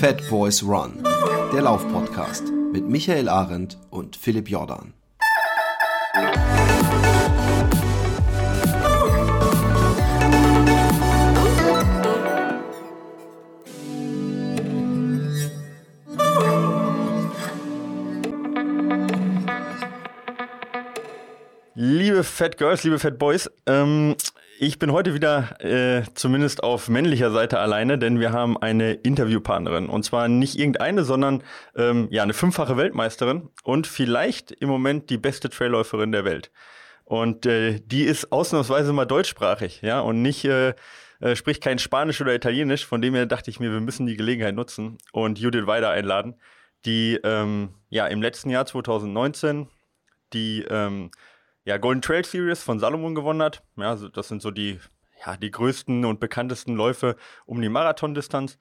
Fat Boys Run, der Laufpodcast mit Michael Arendt und Philipp Jordan. Liebe Fat Girls, liebe Fat Boys, ähm, ich bin heute wieder äh, zumindest auf männlicher Seite alleine, denn wir haben eine Interviewpartnerin. Und zwar nicht irgendeine, sondern ähm, ja, eine fünffache Weltmeisterin und vielleicht im Moment die beste Trailläuferin der Welt. Und äh, die ist ausnahmsweise mal deutschsprachig, ja, und nicht äh, äh, spricht kein Spanisch oder Italienisch. Von dem her dachte ich mir, wir müssen die Gelegenheit nutzen und Judith Weider einladen, die ähm, ja im letzten Jahr 2019 die ähm, ja, Golden Trail Series von Salomon gewonnen hat. Ja, das sind so die, ja, die größten und bekanntesten Läufe um die Marathondistanz.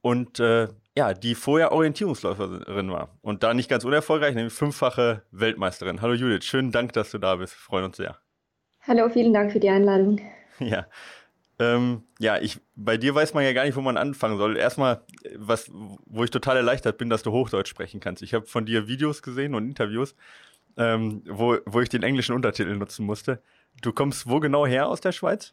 Und äh, ja, die vorher Orientierungsläuferin war. Und da nicht ganz unerfolgreich, nämlich fünffache Weltmeisterin. Hallo Judith, schönen Dank, dass du da bist. Wir freuen uns sehr. Hallo, vielen Dank für die Einladung. Ja. Ähm, ja, ich, bei dir weiß man ja gar nicht, wo man anfangen soll. Erstmal, was, wo ich total erleichtert bin, dass du Hochdeutsch sprechen kannst. Ich habe von dir Videos gesehen und Interviews ähm, wo, wo ich den englischen Untertitel nutzen musste. Du kommst wo genau her aus der Schweiz?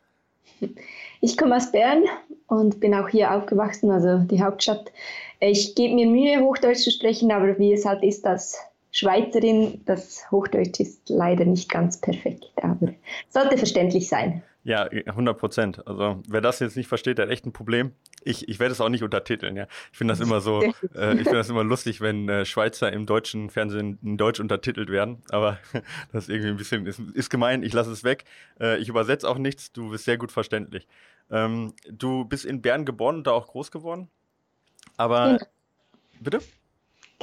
Ich komme aus Bern und bin auch hier aufgewachsen, also die Hauptstadt. Ich gebe mir Mühe, Hochdeutsch zu sprechen, aber wie es halt ist als Schweizerin, das Hochdeutsch ist leider nicht ganz perfekt, aber sollte verständlich sein. Ja, 100 Prozent. Also wer das jetzt nicht versteht, der hat echt ein Problem. Ich, ich werde es auch nicht untertiteln. Ja, ich finde das immer so. Äh, ich finde das immer lustig, wenn äh, Schweizer im deutschen Fernsehen in Deutsch untertitelt werden. Aber das ist irgendwie ein bisschen ist, ist gemein. Ich lasse es weg. Äh, ich übersetze auch nichts. Du bist sehr gut verständlich. Ähm, du bist in Bern geboren und da auch groß geworden. Aber ja. bitte.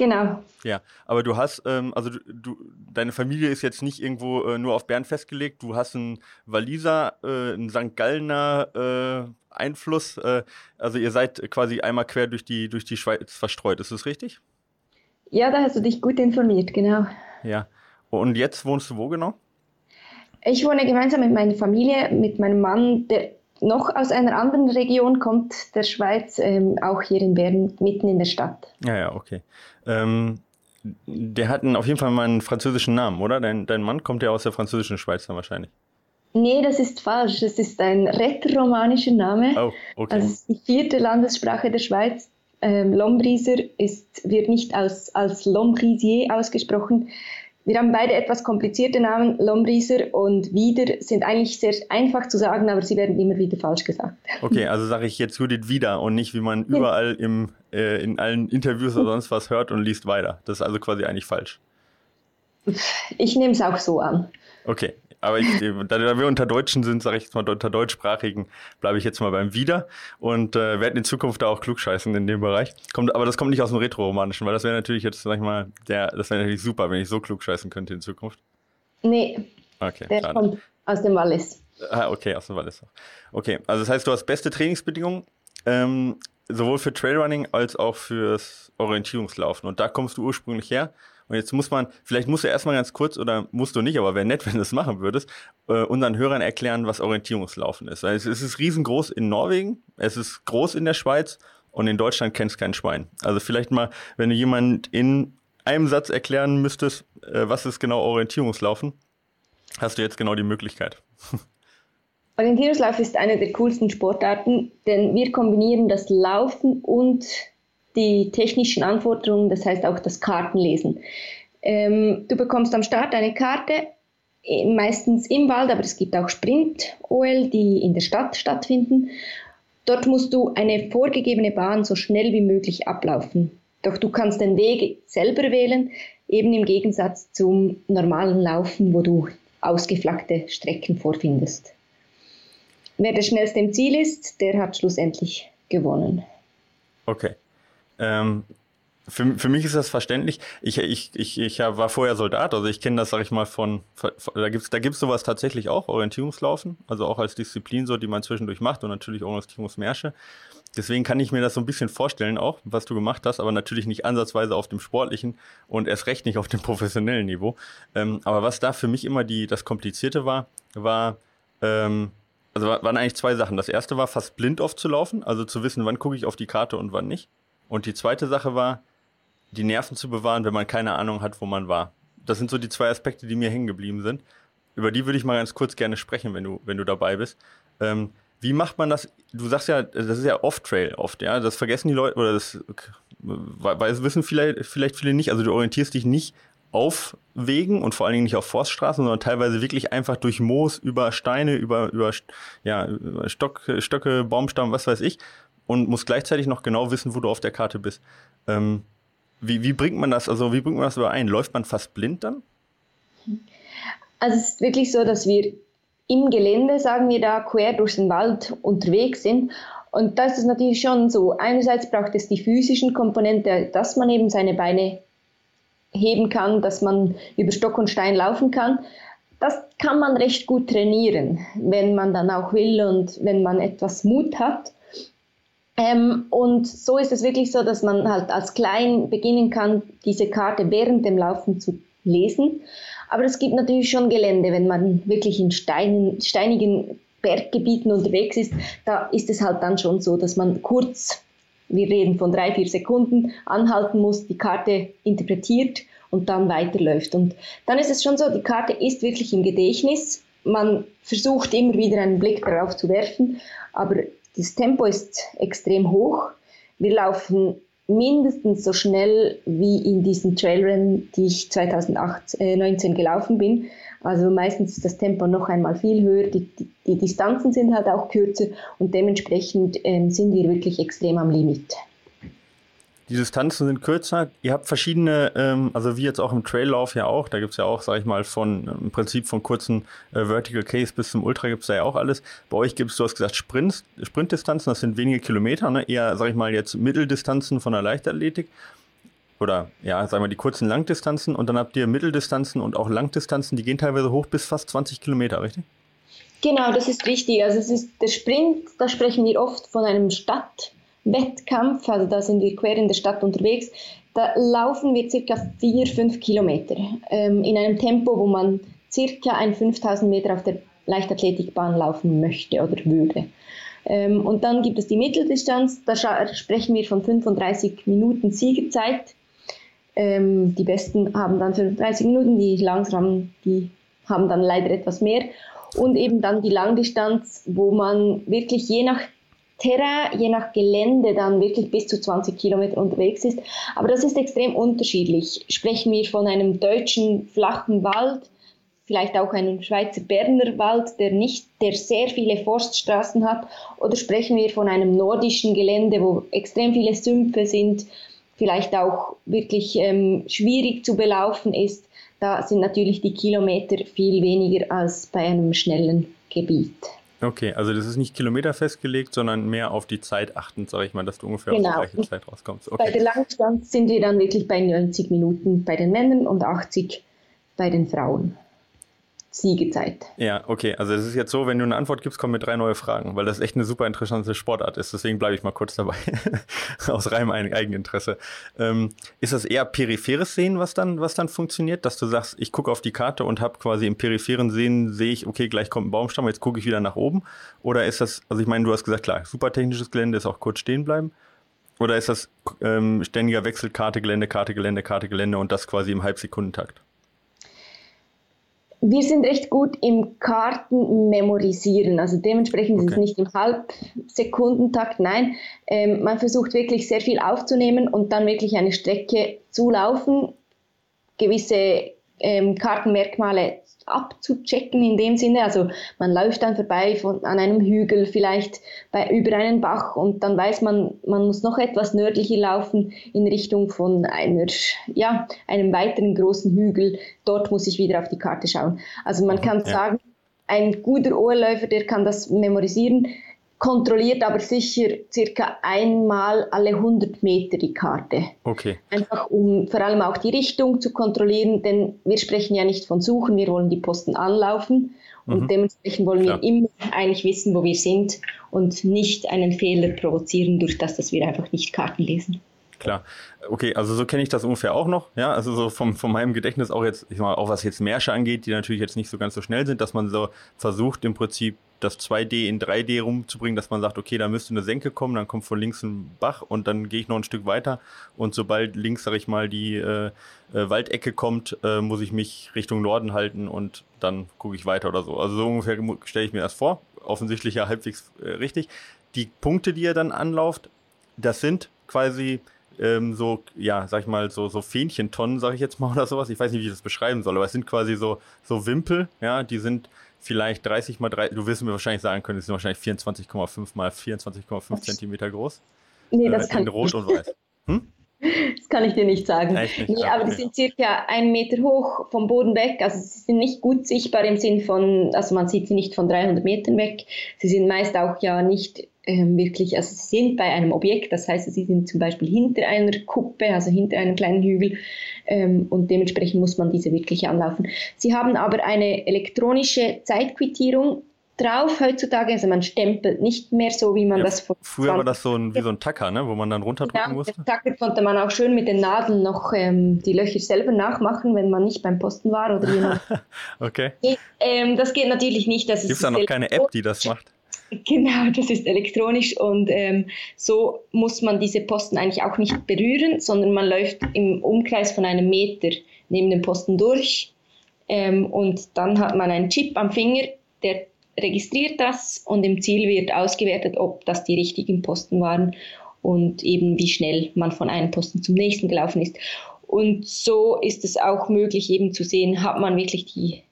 Genau. Ja, aber du hast, ähm, also du, du, deine Familie ist jetzt nicht irgendwo äh, nur auf Bern festgelegt. Du hast einen Waliser, äh, einen St. Gallner äh, Einfluss. Äh, also ihr seid quasi einmal quer durch die, durch die Schweiz verstreut. Ist das richtig? Ja, da hast du dich gut informiert, genau. Ja. Und jetzt wohnst du wo genau? Ich wohne gemeinsam mit meiner Familie, mit meinem Mann, der noch aus einer anderen Region kommt, der Schweiz, ähm, auch hier in Bern, mitten in der Stadt. Ja, ja, okay. Ähm, der hat einen, auf jeden Fall mal einen französischen Namen, oder? Dein, dein Mann kommt ja aus der französischen Schweiz dann wahrscheinlich. Nee, das ist falsch. Das ist ein rätoromanischer Name. Oh, okay. Also die vierte Landessprache der Schweiz. Ähm, Lombriser ist, wird nicht aus, als Lombrisier ausgesprochen, wir haben beide etwas komplizierte Namen, Lombriser und Wieder sind eigentlich sehr einfach zu sagen, aber sie werden immer wieder falsch gesagt. Okay, also sage ich jetzt Judith Wieder und nicht, wie man überall im, äh, in allen Interviews oder sonst was hört und liest weiter. Das ist also quasi eigentlich falsch. Ich nehme es auch so an. Okay, aber ich, da wir unter Deutschen sind, sage ich jetzt mal unter Deutschsprachigen, bleibe ich jetzt mal beim Wieder und äh, werden in Zukunft da auch klugscheißen in dem Bereich. Kommt, aber das kommt nicht aus dem Retro-Romanischen, weil das wäre natürlich jetzt, sag ich mal, der, das wäre natürlich super, wenn ich so klugscheißen könnte in Zukunft. Nee. Okay, der schade. kommt aus dem Wallis. Ah, okay, aus dem Wallis. Okay, also das heißt, du hast beste Trainingsbedingungen, ähm, sowohl für Trailrunning als auch fürs Orientierungslaufen. Und da kommst du ursprünglich her. Und jetzt muss man, vielleicht musst du erstmal ganz kurz oder musst du nicht, aber wäre nett, wenn du das machen würdest, äh, unseren Hörern erklären, was Orientierungslaufen ist. Weil es, ist riesengroß in Norwegen, es ist groß in der Schweiz und in Deutschland kennt es kein Schwein. Also vielleicht mal, wenn du jemand in einem Satz erklären müsstest, äh, was ist genau Orientierungslaufen, hast du jetzt genau die Möglichkeit. Orientierungslauf ist eine der coolsten Sportarten, denn wir kombinieren das Laufen und die technischen Anforderungen, das heißt auch das Kartenlesen. Ähm, du bekommst am Start eine Karte, äh, meistens im Wald, aber es gibt auch Sprint-OL, die in der Stadt stattfinden. Dort musst du eine vorgegebene Bahn so schnell wie möglich ablaufen. Doch du kannst den Weg selber wählen, eben im Gegensatz zum normalen Laufen, wo du ausgeflaggte Strecken vorfindest. Wer der schnellste im Ziel ist, der hat schlussendlich gewonnen. Okay. Ähm, für, für mich ist das verständlich. Ich, ich, ich, ich war vorher Soldat, also ich kenne das, sag ich mal, von, von da gibt's da gibt's sowas tatsächlich auch, Orientierungslaufen, also auch als Disziplin so, die man zwischendurch macht und natürlich Orientierungsmärsche. Deswegen kann ich mir das so ein bisschen vorstellen auch, was du gemacht hast, aber natürlich nicht ansatzweise auf dem sportlichen und erst recht nicht auf dem professionellen Niveau. Ähm, aber was da für mich immer die, das Komplizierte war, war, ähm, also waren eigentlich zwei Sachen. Das erste war fast blind aufzulaufen, also zu wissen, wann gucke ich auf die Karte und wann nicht. Und die zweite Sache war, die Nerven zu bewahren, wenn man keine Ahnung hat, wo man war. Das sind so die zwei Aspekte, die mir hängen geblieben sind. Über die würde ich mal ganz kurz gerne sprechen, wenn du, wenn du dabei bist. Ähm, wie macht man das? Du sagst ja, das ist ja Off-Trail oft, ja. Das vergessen die Leute, oder das, weil es wissen vielleicht, vielleicht viele nicht. Also du orientierst dich nicht auf Wegen und vor allen Dingen nicht auf Forststraßen, sondern teilweise wirklich einfach durch Moos, über Steine, über, über, ja, Stock, Stöcke, Baumstamm, was weiß ich. Und musst gleichzeitig noch genau wissen, wo du auf der Karte bist. Ähm, wie, wie bringt man das, also wie bringt man das überein? Läuft man fast blind dann? Also es ist wirklich so, dass wir im Gelände, sagen wir da, quer durch den Wald unterwegs sind. Und das ist natürlich schon so. Einerseits braucht es die physischen Komponente, dass man eben seine Beine heben kann, dass man über Stock und Stein laufen kann. Das kann man recht gut trainieren, wenn man dann auch will und wenn man etwas Mut hat. Ähm, und so ist es wirklich so, dass man halt als Klein beginnen kann, diese Karte während dem Laufen zu lesen. Aber es gibt natürlich schon Gelände, wenn man wirklich in Steinen, steinigen Berggebieten unterwegs ist, da ist es halt dann schon so, dass man kurz, wir reden von drei, vier Sekunden, anhalten muss, die Karte interpretiert und dann weiterläuft. Und dann ist es schon so, die Karte ist wirklich im Gedächtnis. Man versucht immer wieder einen Blick darauf zu werfen, aber das Tempo ist extrem hoch. Wir laufen mindestens so schnell wie in diesen Trailrennen, die ich 2019 äh, gelaufen bin. Also meistens ist das Tempo noch einmal viel höher, die, die, die Distanzen sind halt auch kürzer und dementsprechend ähm, sind wir wirklich extrem am Limit. Die Distanzen sind kürzer. Ihr habt verschiedene, ähm, also wie jetzt auch im Traillauf ja auch, da gibt es ja auch, sag ich mal, von im Prinzip von kurzen äh, Vertical Case bis zum Ultra gibt es da ja auch alles. Bei euch gibt es, du hast gesagt, Sprint, Sprintdistanzen, das sind wenige Kilometer, ne? eher, sag ich mal, jetzt Mitteldistanzen von der Leichtathletik. Oder ja, sagen wir die kurzen Langdistanzen und dann habt ihr Mitteldistanzen und auch Langdistanzen, die gehen teilweise hoch bis fast 20 Kilometer, richtig? Genau, das ist richtig. Also es ist der Sprint, da sprechen wir oft von einem Stadt. Wettkampf, also da sind wir quer in der Stadt unterwegs, da laufen wir circa vier, fünf Kilometer ähm, in einem Tempo, wo man circa ein 5000 Meter auf der Leichtathletikbahn laufen möchte oder würde. Ähm, und dann gibt es die Mitteldistanz, da sprechen wir von 35 Minuten Siegerzeit. Ähm, die Besten haben dann 35 Minuten, die langsamen, die haben dann leider etwas mehr. Und eben dann die Langdistanz, wo man wirklich je nach Terrain je nach Gelände dann wirklich bis zu 20 Kilometer unterwegs ist. Aber das ist extrem unterschiedlich. Sprechen wir von einem deutschen flachen Wald, vielleicht auch einem Schweizer Berner Wald, der nicht, der sehr viele Forststraßen hat, oder sprechen wir von einem nordischen Gelände, wo extrem viele Sümpfe sind, vielleicht auch wirklich ähm, schwierig zu belaufen ist. Da sind natürlich die Kilometer viel weniger als bei einem schnellen Gebiet. Okay, also das ist nicht Kilometer festgelegt, sondern mehr auf die Zeit achtend, sage ich mal, dass du ungefähr genau. auf die gleiche Zeit rauskommst. Okay. Bei der Langdistanz sind wir dann wirklich bei 90 Minuten bei den Männern und 80 bei den Frauen. Siegezeit. Ja, okay. Also es ist jetzt so, wenn du eine Antwort gibst, kommen mir drei neue Fragen, weil das echt eine super interessante Sportart ist. Deswegen bleibe ich mal kurz dabei. Aus reinem Eigeninteresse. Ähm, ist das eher peripheres Sehen, was dann, was dann funktioniert? Dass du sagst, ich gucke auf die Karte und habe quasi im peripheren Sehen, sehe ich, okay, gleich kommt ein Baumstamm, jetzt gucke ich wieder nach oben. Oder ist das, also ich meine, du hast gesagt, klar, super technisches Gelände ist auch kurz stehen bleiben. Oder ist das ähm, ständiger Wechsel, Karte, Gelände, Karte, Gelände, Karte, Gelände und das quasi im Halbsekundentakt? Wir sind recht gut im Karten memorisieren. Also dementsprechend okay. ist es nicht im Halbsekundentakt, nein. Ähm, man versucht wirklich sehr viel aufzunehmen und dann wirklich eine Strecke zu laufen, gewisse ähm, Kartenmerkmale abzuchecken in dem Sinne. Also man läuft dann vorbei von, an einem Hügel, vielleicht bei, über einen Bach und dann weiß man, man muss noch etwas nördlicher laufen in Richtung von einer, ja, einem weiteren großen Hügel. Dort muss ich wieder auf die Karte schauen. Also man kann ja. sagen, ein guter Ohrläufer, der kann das memorisieren kontrolliert aber sicher circa einmal alle 100 Meter die Karte. Okay. Einfach um vor allem auch die Richtung zu kontrollieren, denn wir sprechen ja nicht von Suchen, wir wollen die Posten anlaufen und mhm. dementsprechend wollen wir ja. immer eigentlich wissen, wo wir sind und nicht einen Fehler provozieren durch das, dass wir einfach nicht Karten lesen. Klar. Okay, also so kenne ich das ungefähr auch noch. Ja, also so vom, von meinem Gedächtnis auch jetzt, ich sag mal, auch was jetzt Märsche angeht, die natürlich jetzt nicht so ganz so schnell sind, dass man so versucht, im Prinzip das 2D in 3D rumzubringen, dass man sagt, okay, da müsste eine Senke kommen, dann kommt von links ein Bach und dann gehe ich noch ein Stück weiter und sobald links, sag ich mal, die äh, äh, Waldecke kommt, äh, muss ich mich Richtung Norden halten und dann gucke ich weiter oder so. Also so ungefähr stelle ich mir das vor. Offensichtlich ja halbwegs äh, richtig. Die Punkte, die ihr dann anlauft, das sind quasi ähm, so, ja, sag ich mal, so, so Fähnchentonnen, sag ich jetzt mal, oder sowas. Ich weiß nicht, wie ich das beschreiben soll, aber es sind quasi so, so Wimpel, ja, die sind vielleicht 30 mal 3, du wirst mir wahrscheinlich sagen können, die sind wahrscheinlich 24,5 mal 24,5 Zentimeter groß. Nee, das äh, kann in Rot und Weiß. Hm? Das kann ich dir nicht sagen. Nicht? Nee, aber die sind circa einen Meter hoch vom Boden weg. Also sie sind nicht gut sichtbar im Sinn von, also man sieht sie nicht von 300 Metern weg. Sie sind meist auch ja nicht ähm, wirklich, also sie sind bei einem Objekt, das heißt, sie sind zum Beispiel hinter einer Kuppe, also hinter einem kleinen Hügel ähm, und dementsprechend muss man diese wirklich anlaufen. Sie haben aber eine elektronische Zeitquittierung drauf heutzutage, also man stempelt nicht mehr so, wie man ja, das vor Früher war das so ein, wie so ein Tacker, ne, wo man dann runterdrücken ja, musste. Tacker konnte man auch schön mit den Nadeln noch ähm, die Löcher selber nachmachen, wenn man nicht beim Posten war oder jemand. okay. Ähm, das geht natürlich nicht. Gibt es da noch keine App, die das macht? Genau, das ist elektronisch und ähm, so muss man diese Posten eigentlich auch nicht berühren, sondern man läuft im Umkreis von einem Meter neben dem Posten durch ähm, und dann hat man einen Chip am Finger, der registriert das und im Ziel wird ausgewertet, ob das die richtigen Posten waren und eben wie schnell man von einem Posten zum nächsten gelaufen ist. Und so ist es auch möglich eben zu sehen, hat man wirklich die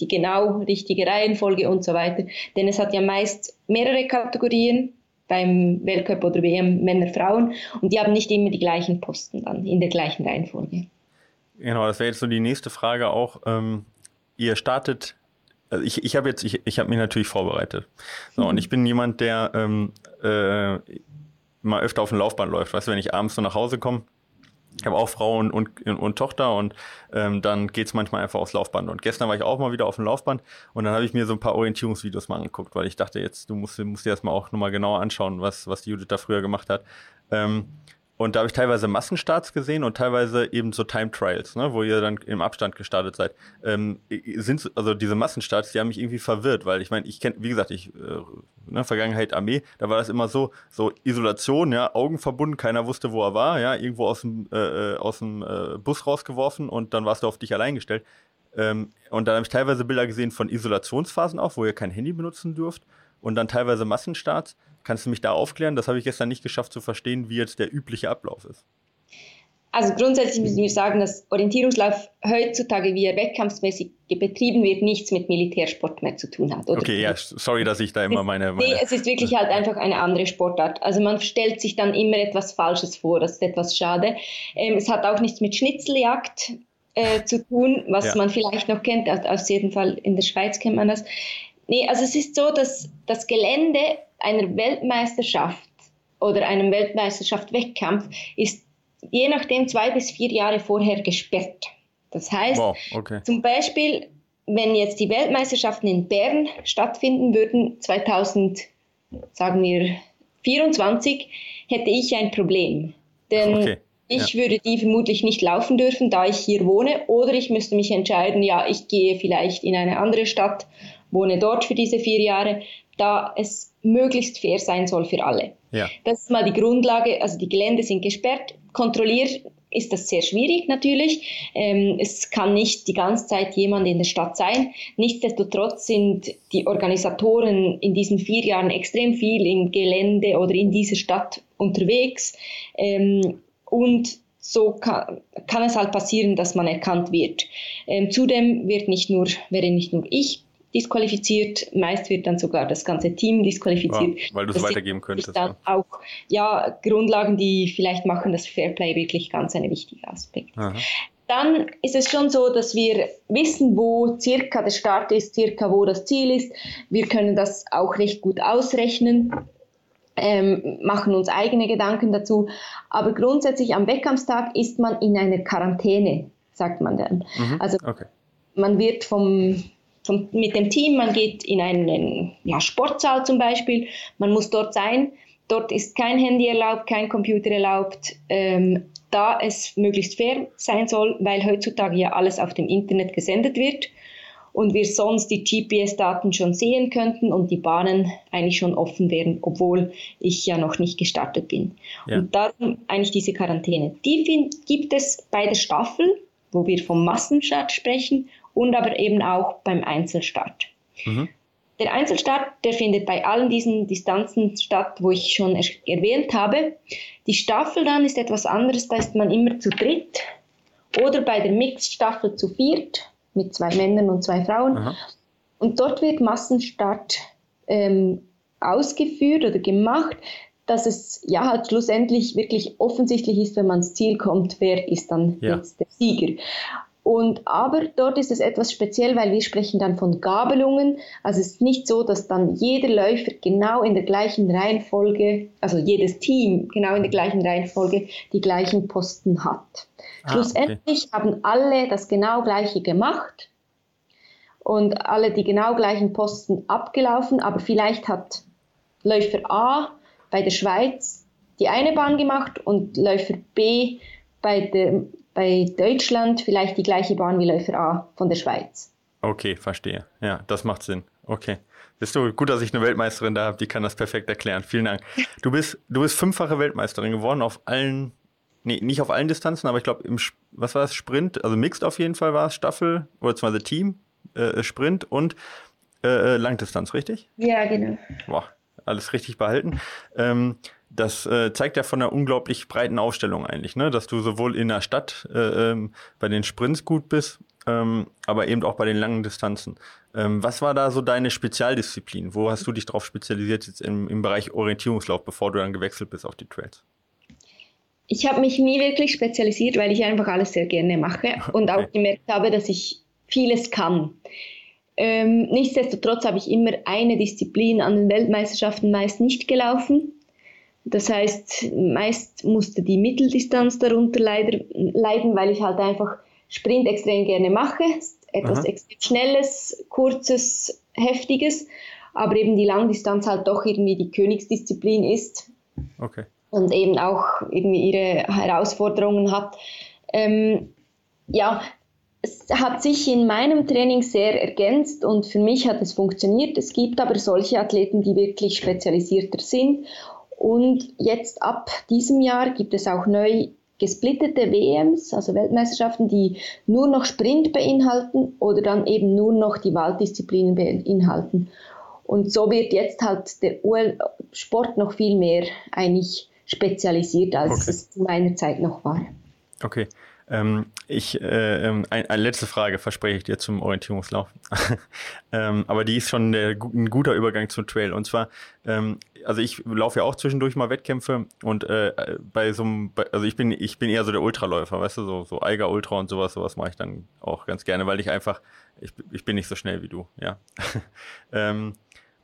die genau richtige Reihenfolge und so weiter. Denn es hat ja meist mehrere Kategorien beim Weltcup oder WM Männer, Frauen und die haben nicht immer die gleichen Posten dann in der gleichen Reihenfolge. Genau, das wäre jetzt so die nächste Frage auch. Ähm, ihr startet, also ich, ich habe jetzt, ich, ich habe mich natürlich vorbereitet. So, mhm. und ich bin jemand, der ähm, äh, mal öfter auf den Laufbahn läuft. Weißt du, wenn ich abends so nach Hause komme, ich habe auch Frau und, und, und Tochter und ähm, dann geht's manchmal einfach aufs Laufband. Und gestern war ich auch mal wieder auf dem Laufband und dann habe ich mir so ein paar Orientierungsvideos mal angeguckt, weil ich dachte, jetzt, du musst, musst dir erstmal auch nochmal genauer anschauen, was, was die Judith da früher gemacht hat. Ähm, und da habe ich teilweise Massenstarts gesehen und teilweise eben so Time Trials, ne, wo ihr dann im Abstand gestartet seid. Ähm, sind also diese Massenstarts, die haben mich irgendwie verwirrt, weil ich meine, ich kenne, wie gesagt, ich äh, ne, Vergangenheit Armee, da war das immer so, so Isolation, ja, Augen verbunden, keiner wusste, wo er war, ja, irgendwo aus dem äh, äh aus dem äh, Bus rausgeworfen und dann warst du auf dich allein gestellt. Ähm, und dann habe ich teilweise Bilder gesehen von Isolationsphasen auch, wo ihr kein Handy benutzen dürft und dann teilweise Massenstarts. Kannst du mich da aufklären? Das habe ich gestern nicht geschafft zu verstehen, wie jetzt der übliche Ablauf ist. Also grundsätzlich müssen wir sagen, dass Orientierungslauf heutzutage, wie er wettkampfsmäßig betrieben wird, nichts mit Militärsport mehr zu tun hat. Oder? Okay, ja, sorry, dass ich da immer meine, meine... Nee, es ist wirklich halt einfach eine andere Sportart. Also man stellt sich dann immer etwas Falsches vor, das ist etwas schade. Ähm, es hat auch nichts mit Schnitzeljagd äh, zu tun, was ja. man vielleicht noch kennt, auf jeden Fall in der Schweiz kennt man das. Nee, also es ist so, dass das Gelände einer Weltmeisterschaft oder einem Weltmeisterschaft-Wettkampf ist je nachdem zwei bis vier Jahre vorher gesperrt. Das heißt, wow, okay. zum Beispiel, wenn jetzt die Weltmeisterschaften in Bern stattfinden würden, 2000, sagen wir 24, hätte ich ein Problem. Denn okay. ich ja. würde die vermutlich nicht laufen dürfen, da ich hier wohne, oder ich müsste mich entscheiden, ja, ich gehe vielleicht in eine andere Stadt, wohne dort für diese vier Jahre, da es möglichst fair sein soll für alle. Ja. Das ist mal die Grundlage. Also die Gelände sind gesperrt. Kontrolliert ist das sehr schwierig natürlich. Ähm, es kann nicht die ganze Zeit jemand in der Stadt sein. Nichtsdestotrotz sind die Organisatoren in diesen vier Jahren extrem viel im Gelände oder in dieser Stadt unterwegs. Ähm, und so kann, kann, es halt passieren, dass man erkannt wird. Ähm, zudem wird nicht nur, wäre nicht nur ich disqualifiziert. Meist wird dann sogar das ganze Team disqualifiziert. Ja, weil du es weitergeben könntest. Dann ja. auch ja, Grundlagen, die vielleicht machen das Fairplay wirklich ganz ein wichtiger Aspekt. Aha. Dann ist es schon so, dass wir wissen, wo circa der Start ist, circa wo das Ziel ist. Wir können das auch recht gut ausrechnen. Ähm, machen uns eigene Gedanken dazu. Aber grundsätzlich am Wettkampfstag ist man in einer Quarantäne, sagt man dann. Mhm, also okay. man wird vom vom, mit dem Team, man geht in einen ja, Sportsaal zum Beispiel, man muss dort sein. Dort ist kein Handy erlaubt, kein Computer erlaubt, ähm, da es möglichst fair sein soll, weil heutzutage ja alles auf dem Internet gesendet wird. und wir sonst die GPS-Daten schon sehen könnten und die Bahnen eigentlich schon offen wären, obwohl ich ja noch nicht gestartet bin. Ja. Und darum eigentlich diese Quarantäne. Die gibt es bei der Staffel, wo wir vom Massenstart sprechen und aber eben auch beim Einzelstart. Mhm. Der Einzelstart, der findet bei allen diesen Distanzen statt, wo ich schon erwähnt habe. Die Staffel dann ist etwas anderes, da ist man immer zu dritt oder bei der Mixed-Staffel zu viert mit zwei Männern und zwei Frauen. Aha. Und dort wird Massenstart ähm, ausgeführt oder gemacht, dass es ja halt schlussendlich wirklich offensichtlich ist, wenn man ins Ziel kommt, wer ist dann ja. jetzt der Sieger. Und aber dort ist es etwas speziell, weil wir sprechen dann von Gabelungen. Also es ist nicht so, dass dann jeder Läufer genau in der gleichen Reihenfolge, also jedes Team genau in der gleichen Reihenfolge die gleichen Posten hat. Ah, Schlussendlich okay. haben alle das genau gleiche gemacht und alle die genau gleichen Posten abgelaufen, aber vielleicht hat Läufer A bei der Schweiz die eine Bahn gemacht und Läufer B bei der bei Deutschland vielleicht die gleiche Bahn wie Läufer A von der Schweiz. Okay, verstehe. Ja, das macht Sinn. Okay. Bist du gut, dass ich eine Weltmeisterin da habe, die kann das perfekt erklären. Vielen Dank. Du bist, du bist fünffache Weltmeisterin geworden auf allen, nee, nicht auf allen Distanzen, aber ich glaube im, was war das, Sprint, also Mixed auf jeden Fall war es, Staffel, oder beziehungsweise Team, äh, Sprint und äh, äh, Langdistanz, richtig? Ja, genau. Boah, alles richtig behalten. Ähm, das äh, zeigt ja von einer unglaublich breiten Ausstellung eigentlich, ne? dass du sowohl in der Stadt äh, ähm, bei den Sprints gut bist, ähm, aber eben auch bei den langen Distanzen. Ähm, was war da so deine Spezialdisziplin? Wo hast du dich darauf spezialisiert jetzt im, im Bereich Orientierungslauf, bevor du dann gewechselt bist auf die Trails? Ich habe mich nie wirklich spezialisiert, weil ich einfach alles sehr gerne mache und okay. auch gemerkt habe, dass ich vieles kann. Ähm, nichtsdestotrotz habe ich immer eine Disziplin an den Weltmeisterschaften meist nicht gelaufen. Das heißt, meist musste die Mitteldistanz darunter leider, leiden, weil ich halt einfach Sprint extrem gerne mache. Etwas Aha. extrem Schnelles, Kurzes, Heftiges, aber eben die Langdistanz halt doch irgendwie die Königsdisziplin ist. Okay. Und eben auch irgendwie ihre Herausforderungen hat. Ähm, ja, es hat sich in meinem Training sehr ergänzt und für mich hat es funktioniert. Es gibt aber solche Athleten, die wirklich spezialisierter sind und jetzt ab diesem Jahr gibt es auch neu gesplittete WMs, also Weltmeisterschaften, die nur noch Sprint beinhalten oder dann eben nur noch die Walddisziplinen beinhalten. Und so wird jetzt halt der UL-Sport noch viel mehr eigentlich spezialisiert, als okay. es zu meiner Zeit noch war. Okay. Ähm, ich, äh, ähm, ein, eine letzte Frage verspreche ich dir zum Orientierungslauf. ähm, aber die ist schon der, ein guter Übergang zum Trail. Und zwar, ähm, also ich laufe ja auch zwischendurch mal Wettkämpfe und äh, bei so einem, also ich bin, ich bin eher so der Ultraläufer, weißt du, so, so Eiger Ultra und sowas, sowas mache ich dann auch ganz gerne, weil ich einfach, ich, ich bin nicht so schnell wie du, ja. ähm,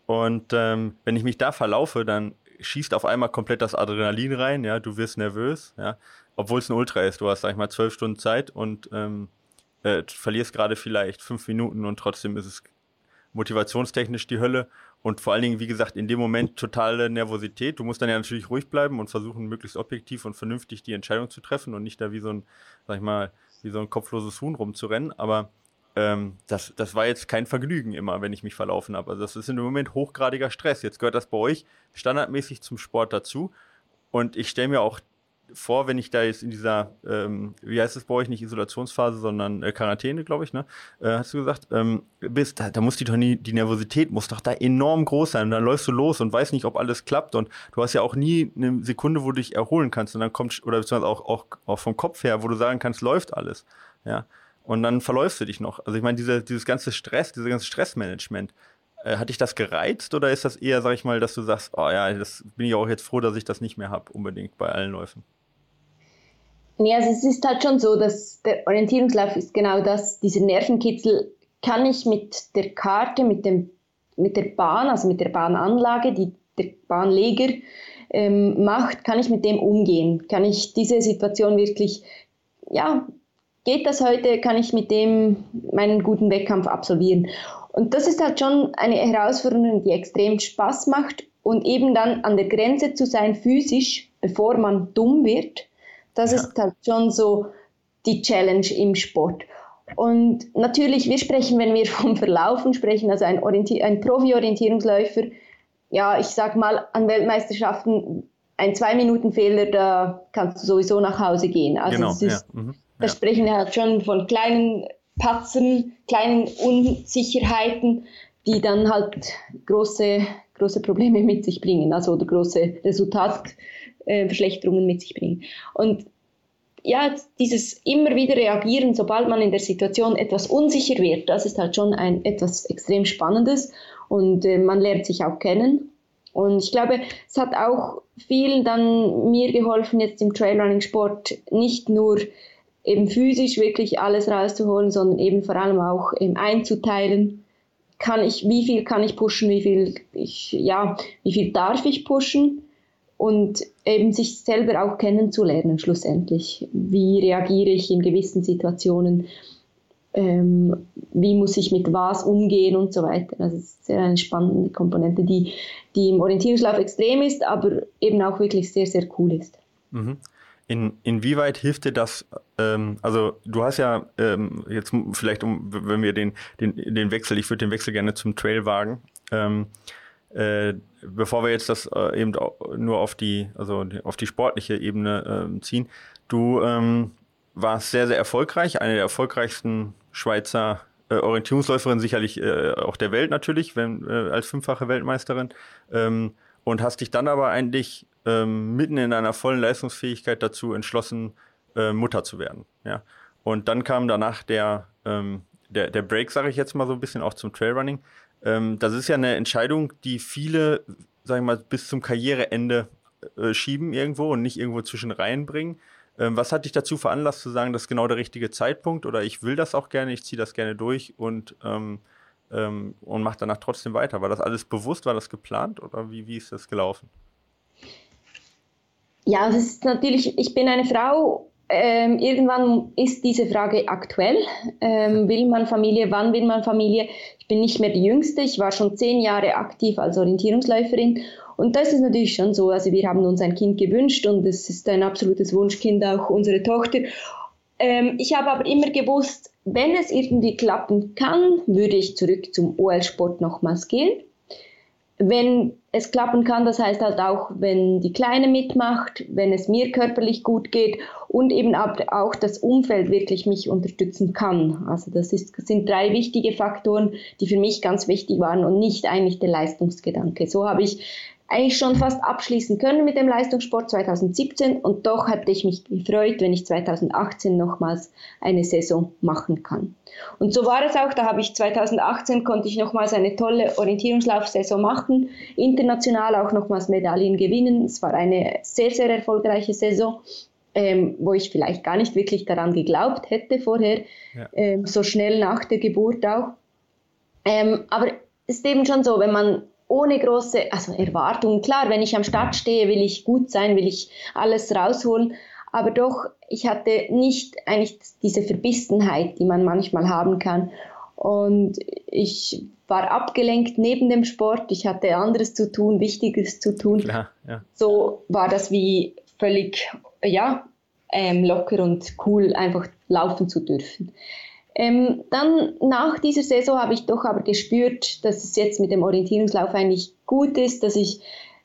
und ähm, wenn ich mich da verlaufe, dann schießt auf einmal komplett das Adrenalin rein, ja, du wirst nervös, ja obwohl es ein Ultra ist. Du hast, sag ich mal, zwölf Stunden Zeit und ähm, äh, verlierst gerade vielleicht fünf Minuten und trotzdem ist es motivationstechnisch die Hölle. Und vor allen Dingen, wie gesagt, in dem Moment totale Nervosität. Du musst dann ja natürlich ruhig bleiben und versuchen, möglichst objektiv und vernünftig die Entscheidung zu treffen und nicht da wie so ein, sag ich mal, wie so ein kopfloses Huhn rumzurennen. Aber ähm, das, das war jetzt kein Vergnügen immer, wenn ich mich verlaufen habe. Also das ist im Moment hochgradiger Stress. Jetzt gehört das bei euch standardmäßig zum Sport dazu. Und ich stelle mir auch vor, wenn ich da jetzt in dieser, ähm, wie heißt es bei euch, nicht Isolationsphase, sondern äh, Quarantäne, glaube ich, ne? Äh, hast du gesagt, ähm, bist, da, da muss die nie, die Nervosität muss doch da enorm groß sein. Und dann läufst du los und weißt nicht, ob alles klappt. Und du hast ja auch nie eine Sekunde, wo du dich erholen kannst. Und dann kommt, oder beziehungsweise auch, auch, auch vom Kopf her, wo du sagen kannst, läuft alles. Ja. Und dann verläufst du dich noch. Also ich meine, diese, dieses ganze Stress, dieses ganze Stressmanagement, hat dich das gereizt oder ist das eher, sag ich mal, dass du sagst, oh ja, das bin ich auch jetzt froh, dass ich das nicht mehr habe, unbedingt bei allen Läufen? Nee, also es ist halt schon so, dass der Orientierungslauf ist genau das, dieser Nervenkitzel kann ich mit der Karte, mit, dem, mit der Bahn, also mit der Bahnanlage, die der Bahnleger ähm, macht, kann ich mit dem umgehen? Kann ich diese Situation wirklich, ja, geht das heute, kann ich mit dem meinen guten Wettkampf absolvieren? Und das ist halt schon eine Herausforderung, die extrem Spaß macht und eben dann an der Grenze zu sein physisch, bevor man dumm wird das ja. ist halt schon so die Challenge im Sport. Und natürlich, wir sprechen, wenn wir vom Verlaufen sprechen, also ein, ein Profi-Orientierungsläufer, ja, ich sag mal, an Weltmeisterschaften ein Zwei-Minuten-Fehler, da kannst du sowieso nach Hause gehen. Also genau, ist, ja. Mhm. da ja. sprechen wir halt schon von kleinen Patzen, kleinen Unsicherheiten, die dann halt große, große Probleme mit sich bringen, also oder große Resultatverschlechterungen äh, mit sich bringen. Und ja, dieses immer wieder reagieren, sobald man in der Situation etwas unsicher wird, das ist halt schon ein etwas extrem Spannendes und äh, man lernt sich auch kennen. Und ich glaube, es hat auch viel dann mir geholfen, jetzt im Trailrunning-Sport nicht nur eben physisch wirklich alles rauszuholen, sondern eben vor allem auch eben einzuteilen. Kann ich, wie viel kann ich pushen, wie viel ich, ja, wie viel darf ich pushen? und eben sich selber auch kennenzulernen schlussendlich. Wie reagiere ich in gewissen Situationen? Ähm, wie muss ich mit was umgehen und so weiter. Also das ist sehr eine spannende Komponente, die, die im Orientierungslauf extrem ist, aber eben auch wirklich sehr, sehr cool ist. Mhm. In, inwieweit hilft dir das? Ähm, also du hast ja ähm, jetzt vielleicht, um, wenn wir den, den, den Wechsel, ich würde den Wechsel gerne zum Trail wagen. Ähm, äh, bevor wir jetzt das äh, eben nur auf die, also auf die sportliche Ebene äh, ziehen, du ähm, warst sehr, sehr erfolgreich, eine der erfolgreichsten Schweizer äh, Orientierungsläuferin, sicherlich äh, auch der Welt natürlich, wenn, äh, als fünffache Weltmeisterin. Ähm, und hast dich dann aber eigentlich ähm, mitten in deiner vollen Leistungsfähigkeit dazu entschlossen, äh, Mutter zu werden. Ja? Und dann kam danach der, ähm, der, der Break, sage ich jetzt mal so ein bisschen, auch zum Trailrunning. Ähm, das ist ja eine Entscheidung, die viele, sagen wir mal, bis zum Karriereende äh, schieben irgendwo und nicht irgendwo zwischen reinbringen. Ähm, was hat dich dazu veranlasst zu sagen, das ist genau der richtige Zeitpunkt oder ich will das auch gerne, ich ziehe das gerne durch und, ähm, ähm, und mache danach trotzdem weiter? War das alles bewusst, war das geplant oder wie, wie ist das gelaufen? Ja, es ist natürlich, ich bin eine Frau ähm, irgendwann ist diese Frage aktuell. Ähm, will man Familie? Wann will man Familie? Ich bin nicht mehr die Jüngste. Ich war schon zehn Jahre aktiv als Orientierungsläuferin. Und das ist natürlich schon so. Also wir haben uns ein Kind gewünscht und es ist ein absolutes Wunschkind, auch unsere Tochter. Ähm, ich habe aber immer gewusst, wenn es irgendwie klappen kann, würde ich zurück zum OL-Sport nochmals gehen wenn es klappen kann, das heißt halt auch, wenn die Kleine mitmacht, wenn es mir körperlich gut geht und eben auch das Umfeld wirklich mich unterstützen kann. Also das ist, sind drei wichtige Faktoren, die für mich ganz wichtig waren und nicht eigentlich der Leistungsgedanke. So habe ich eigentlich schon fast abschließen können mit dem Leistungssport 2017 und doch hätte ich mich gefreut, wenn ich 2018 nochmals eine Saison machen kann. Und so war es auch, da habe ich 2018 konnte ich nochmals eine tolle Orientierungslaufsaison machen, international auch nochmals Medaillen gewinnen. Es war eine sehr, sehr erfolgreiche Saison. Ähm, wo ich vielleicht gar nicht wirklich daran geglaubt hätte vorher, ja. ähm, so schnell nach der Geburt auch. Ähm, aber es ist eben schon so, wenn man ohne große also Erwartungen. Klar, wenn ich am Start stehe, will ich gut sein, will ich alles rausholen. Aber doch, ich hatte nicht eigentlich diese Verbissenheit, die man manchmal haben kann. Und ich war abgelenkt neben dem Sport. Ich hatte anderes zu tun, Wichtiges zu tun. Klar, ja. So war das wie völlig, ja, ähm, locker und cool, einfach laufen zu dürfen. Ähm, dann nach dieser Saison habe ich doch aber gespürt, dass es jetzt mit dem Orientierungslauf eigentlich gut ist, dass ich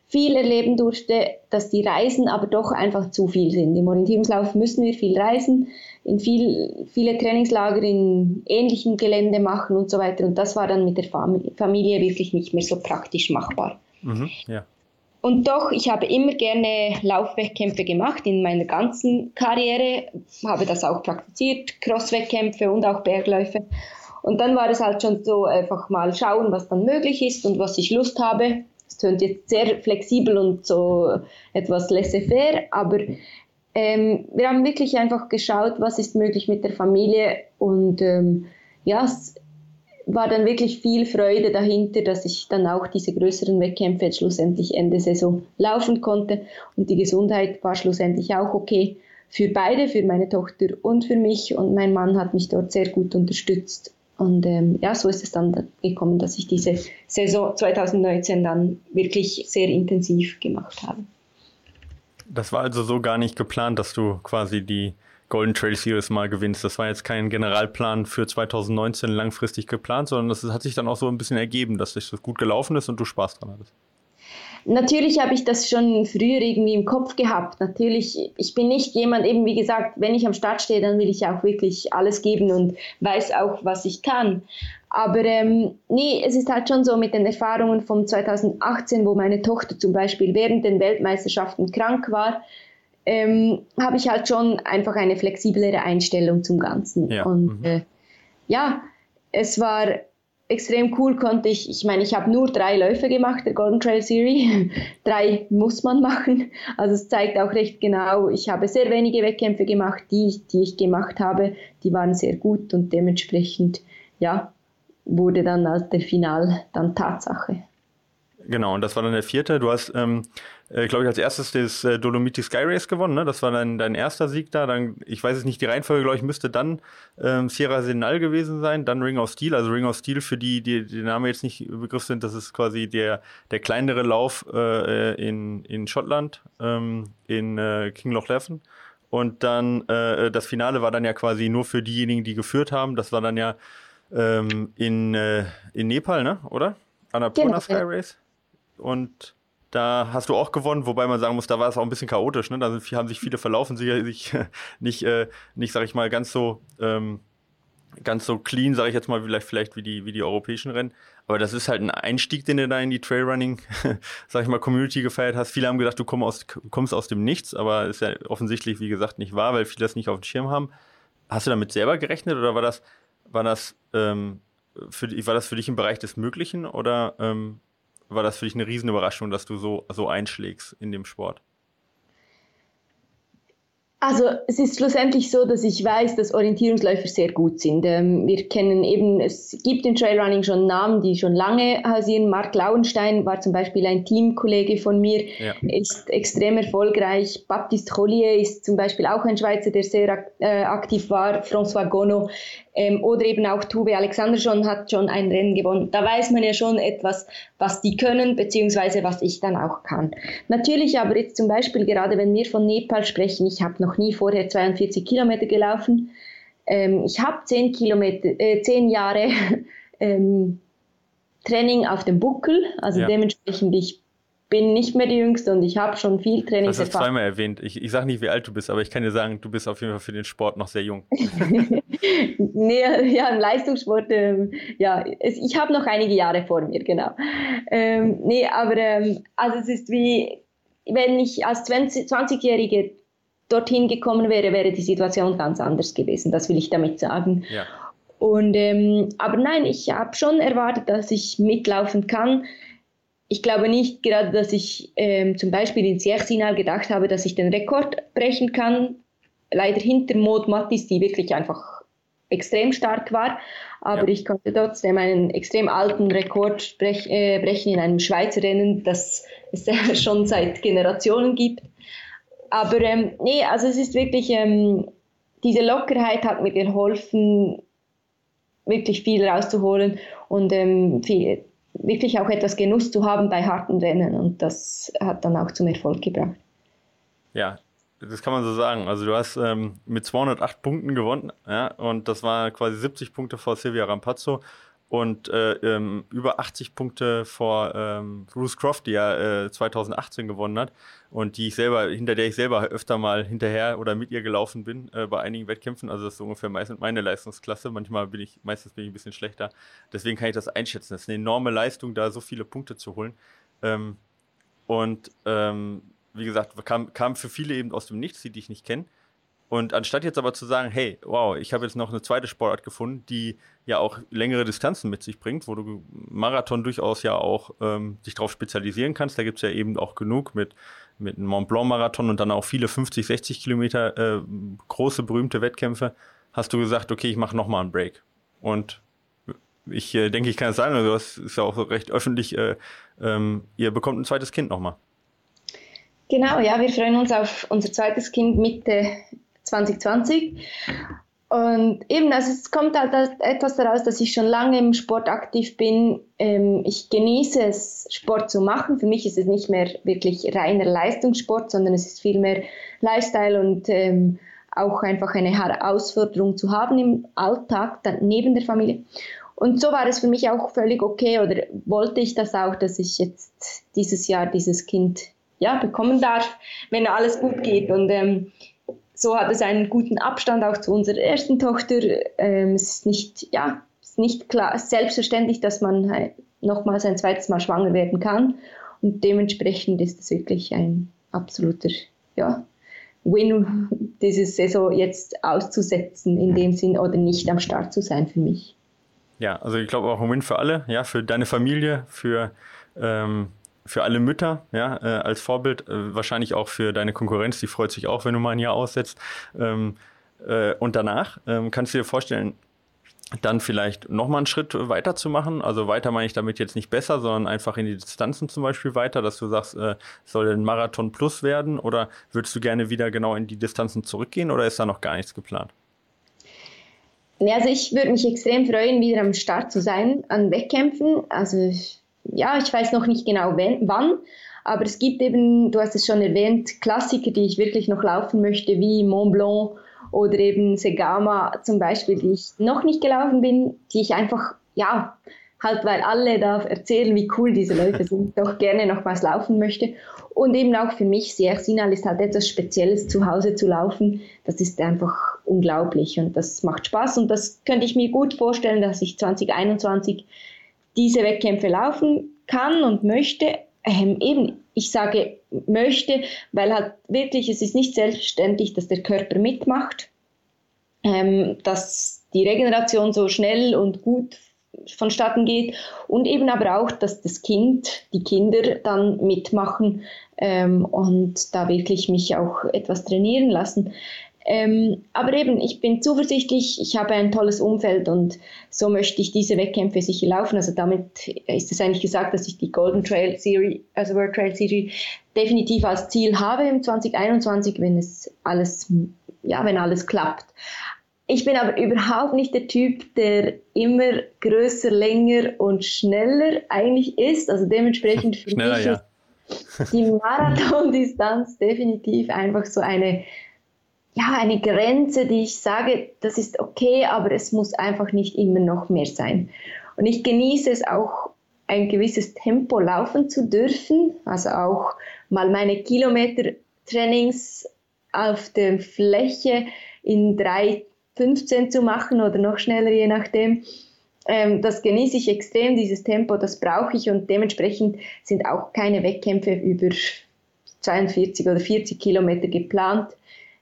viel erleben durfte, dass die Reisen aber doch einfach zu viel sind. Im Orientierungslauf müssen wir viel reisen, in viel, viele Trainingslager in ähnlichem Gelände machen und so weiter. Und das war dann mit der Familie wirklich nicht mehr so praktisch machbar. Mhm, ja. Und doch, ich habe immer gerne Laufwettkämpfe gemacht in meiner ganzen Karriere, habe das auch praktiziert, Crosswettkämpfe und auch Bergläufe. Und dann war es halt schon so, einfach mal schauen, was dann möglich ist und was ich Lust habe. Es tönt jetzt sehr flexibel und so etwas laissez-faire, aber ähm, wir haben wirklich einfach geschaut, was ist möglich mit der Familie und ähm, ja, es war dann wirklich viel Freude dahinter, dass ich dann auch diese größeren Wettkämpfe schlussendlich Ende Saison laufen konnte. Und die Gesundheit war schlussendlich auch okay für beide, für meine Tochter und für mich. Und mein Mann hat mich dort sehr gut unterstützt. Und ähm, ja, so ist es dann gekommen, dass ich diese Saison 2019 dann wirklich sehr intensiv gemacht habe. Das war also so gar nicht geplant, dass du quasi die Golden Trail Series mal gewinnst. Das war jetzt kein Generalplan für 2019 langfristig geplant, sondern das hat sich dann auch so ein bisschen ergeben, dass das gut gelaufen ist und du Spaß dran hattest. Natürlich habe ich das schon früher irgendwie im Kopf gehabt. Natürlich, ich bin nicht jemand, eben wie gesagt, wenn ich am Start stehe, dann will ich auch wirklich alles geben und weiß auch, was ich kann. Aber ähm, nee, es ist halt schon so mit den Erfahrungen von 2018, wo meine Tochter zum Beispiel während den Weltmeisterschaften krank war, ähm, habe ich halt schon einfach eine flexiblere Einstellung zum Ganzen. Ja. Und mhm. äh, ja, es war extrem cool, konnte ich, ich meine, ich habe nur drei Läufe gemacht, der Golden Trail Series. drei muss man machen. Also es zeigt auch recht genau, ich habe sehr wenige Wettkämpfe gemacht, die, die ich gemacht habe, die waren sehr gut und dementsprechend, ja, wurde dann als der Final dann Tatsache. Genau, und das war dann der vierte. Du hast, ähm, äh, glaube ich, als erstes das äh, Dolomiti Sky Race gewonnen, ne? Das war dein, dein erster Sieg da. Dann, ich weiß es nicht, die Reihenfolge, glaube ich, müsste dann ähm, Sierra Senal gewesen sein, dann Ring of Steel. Also Ring of Steel, für die, die die Name jetzt nicht im Begriff sind, das ist quasi der, der kleinere Lauf äh, in, in Schottland, ähm, in äh, King Loch Leffen. Und dann äh, das Finale war dann ja quasi nur für diejenigen, die geführt haben. Das war dann ja ähm, in, äh, in Nepal, ne? Oder? Annapurna genau. Sky Race. Und da hast du auch gewonnen, wobei man sagen muss, da war es auch ein bisschen chaotisch. Ne? Da sind, haben sich viele verlaufen, sich nicht, äh, nicht sag ich mal, ganz so, ähm, ganz so clean, sage ich jetzt mal, vielleicht, vielleicht wie, die, wie die europäischen Rennen. Aber das ist halt ein Einstieg, den du da in die Trailrunning, sag ich mal, Community gefeiert hast. Viele haben gedacht, du komm aus, kommst aus dem Nichts, aber ist ja offensichtlich, wie gesagt, nicht wahr, weil viele das nicht auf dem Schirm haben. Hast du damit selber gerechnet oder war das, war das, ähm, für, war das für dich im Bereich des Möglichen oder ähm, war das für dich eine Riesenüberraschung, dass du so, so einschlägst in dem Sport? Also es ist schlussendlich so, dass ich weiß, dass Orientierungsläufer sehr gut sind. Ähm, wir kennen eben, es gibt im Trailrunning schon Namen, die schon lange hausieren. Mark Lauenstein war zum Beispiel ein Teamkollege von mir, ja. ist extrem erfolgreich. Baptiste Collier ist zum Beispiel auch ein Schweizer, der sehr äh, aktiv war. François Gonno ähm, oder eben auch Tuve Alexander schon hat schon ein Rennen gewonnen. Da weiß man ja schon etwas, was die können, beziehungsweise was ich dann auch kann. Natürlich aber jetzt zum Beispiel gerade, wenn wir von Nepal sprechen, ich habe noch nie vorher 42 Kilometer gelaufen. Ähm, ich habe 10 Kilometer, äh, 10 Jahre ähm, Training auf dem Buckel, also ja. dementsprechend ich bin nicht mehr die Jüngste und ich habe schon viel Training. Das hast du zweimal erwähnt. Ich, ich sage nicht, wie alt du bist, aber ich kann dir sagen, du bist auf jeden Fall für den Sport noch sehr jung. nee, ja, im Leistungssport, ähm, ja, es, ich habe noch einige Jahre vor mir, genau. Ähm, nee, aber ähm, also es ist wie, wenn ich als 20-Jährige dorthin gekommen wäre, wäre die Situation ganz anders gewesen. Das will ich damit sagen. Ja. Und, ähm, aber nein, ich habe schon erwartet, dass ich mitlaufen kann ich glaube nicht gerade, dass ich ähm, zum Beispiel in Siechsinal gedacht habe, dass ich den Rekord brechen kann. Leider hinter Maud Mattis, die wirklich einfach extrem stark war. Aber ja. ich konnte trotzdem einen extrem alten Rekord brech, äh, brechen in einem Schweizer Rennen, das es ja schon seit Generationen gibt. Aber ähm, nee, also es ist wirklich, ähm, diese Lockerheit hat mir geholfen, wirklich viel rauszuholen und ähm, viel, wirklich auch etwas Genuss zu haben bei harten Rennen und das hat dann auch zum Erfolg gebracht. Ja, das kann man so sagen. Also du hast ähm, mit 208 Punkten gewonnen ja, und das war quasi 70 Punkte vor Silvia Rampazzo und äh, ähm, über 80 Punkte vor ähm, Bruce Croft, die ja äh, 2018 gewonnen hat und die ich selber, hinter der ich selber öfter mal hinterher oder mit ihr gelaufen bin äh, bei einigen Wettkämpfen. Also das ist ungefähr meistens meine Leistungsklasse. Manchmal bin ich, meistens bin ich ein bisschen schlechter. Deswegen kann ich das einschätzen. Das ist eine enorme Leistung, da so viele Punkte zu holen. Ähm, und ähm, wie gesagt, kam, kam für viele eben aus dem Nichts, die dich nicht kennen. Und anstatt jetzt aber zu sagen, hey, wow, ich habe jetzt noch eine zweite Sportart gefunden, die ja auch längere Distanzen mit sich bringt, wo du Marathon durchaus ja auch ähm, dich darauf spezialisieren kannst. Da gibt es ja eben auch genug mit, mit einem Mont Blanc Marathon und dann auch viele 50, 60 Kilometer äh, große, berühmte Wettkämpfe. Hast du gesagt, okay, ich mache nochmal einen Break. Und ich äh, denke, ich kann es sagen, also das ist ja auch recht öffentlich, äh, ähm, ihr bekommt ein zweites Kind nochmal. Genau, ja, wir freuen uns auf unser zweites Kind Mitte 2020. Und eben, also es kommt halt etwas daraus, dass ich schon lange im Sport aktiv bin. Ähm, ich genieße es, Sport zu machen. Für mich ist es nicht mehr wirklich reiner Leistungssport, sondern es ist vielmehr Lifestyle und ähm, auch einfach eine Herausforderung zu haben im Alltag, neben der Familie. Und so war es für mich auch völlig okay oder wollte ich das auch, dass ich jetzt dieses Jahr dieses Kind ja, bekommen darf, wenn alles gut geht. Und ähm, so hat es einen guten Abstand auch zu unserer ersten Tochter. Ähm, es ist nicht, ja, ist nicht klar, selbstverständlich, dass man halt nochmals ein zweites Mal schwanger werden kann. Und dementsprechend ist es wirklich ein absoluter ja, Win, diese Saison jetzt auszusetzen in dem Sinn oder nicht am Start zu sein für mich. Ja, also ich glaube auch ein Win für alle, ja, für deine Familie, für, ähm, für alle Mütter, ja, äh, als Vorbild, äh, wahrscheinlich auch für deine Konkurrenz, die freut sich auch, wenn du mal ein Jahr aussetzt. Ähm, äh, und danach ähm, kannst du dir vorstellen, dann vielleicht nochmal einen Schritt weiter zu machen. Also weiter meine ich damit jetzt nicht besser, sondern einfach in die Distanzen zum Beispiel weiter, dass du sagst, äh, soll ein Marathon plus werden oder würdest du gerne wieder genau in die Distanzen zurückgehen oder ist da noch gar nichts geplant? Also ich würde mich extrem freuen, wieder am Start zu sein an Wettkämpfen. Also ja, ich weiß noch nicht genau wenn, wann, aber es gibt eben, du hast es schon erwähnt, Klassiker, die ich wirklich noch laufen möchte, wie Mont Blanc oder eben Segama zum Beispiel, die ich noch nicht gelaufen bin, die ich einfach, ja, halt weil alle da erzählen, wie cool diese Leute sind, doch gerne nochmals laufen möchte. Und eben auch für mich, Siersinal ist halt etwas Spezielles, zu Hause zu laufen. Das ist einfach unglaublich und das macht Spaß und das könnte ich mir gut vorstellen, dass ich 2021 diese Wettkämpfe laufen kann und möchte. Ähm, eben, ich sage möchte, weil halt wirklich, es ist nicht selbstverständlich, dass der Körper mitmacht, ähm, dass die Regeneration so schnell und gut vonstatten geht und eben aber auch, dass das Kind, die Kinder dann mitmachen ähm, und da wirklich mich auch etwas trainieren lassen. Ähm, aber eben, ich bin zuversichtlich, ich habe ein tolles Umfeld und so möchte ich diese Wettkämpfe sicher laufen. Also damit ist es eigentlich gesagt, dass ich die Golden Trail Series, also World Trail Series, definitiv als Ziel habe im 2021, wenn es alles, ja, wenn alles klappt. Ich bin aber überhaupt nicht der Typ, der immer größer, länger und schneller eigentlich ist. Also dementsprechend für Schneller, mich ja. ist die Marathondistanz definitiv einfach so eine ja, eine Grenze, die ich sage, das ist okay, aber es muss einfach nicht immer noch mehr sein. Und ich genieße es auch, ein gewisses Tempo laufen zu dürfen, also auch mal meine Kilometer-Trainings auf der Fläche in 3,15 zu machen oder noch schneller, je nachdem. Ähm, das genieße ich extrem, dieses Tempo, das brauche ich und dementsprechend sind auch keine Wettkämpfe über 42 oder 40 Kilometer geplant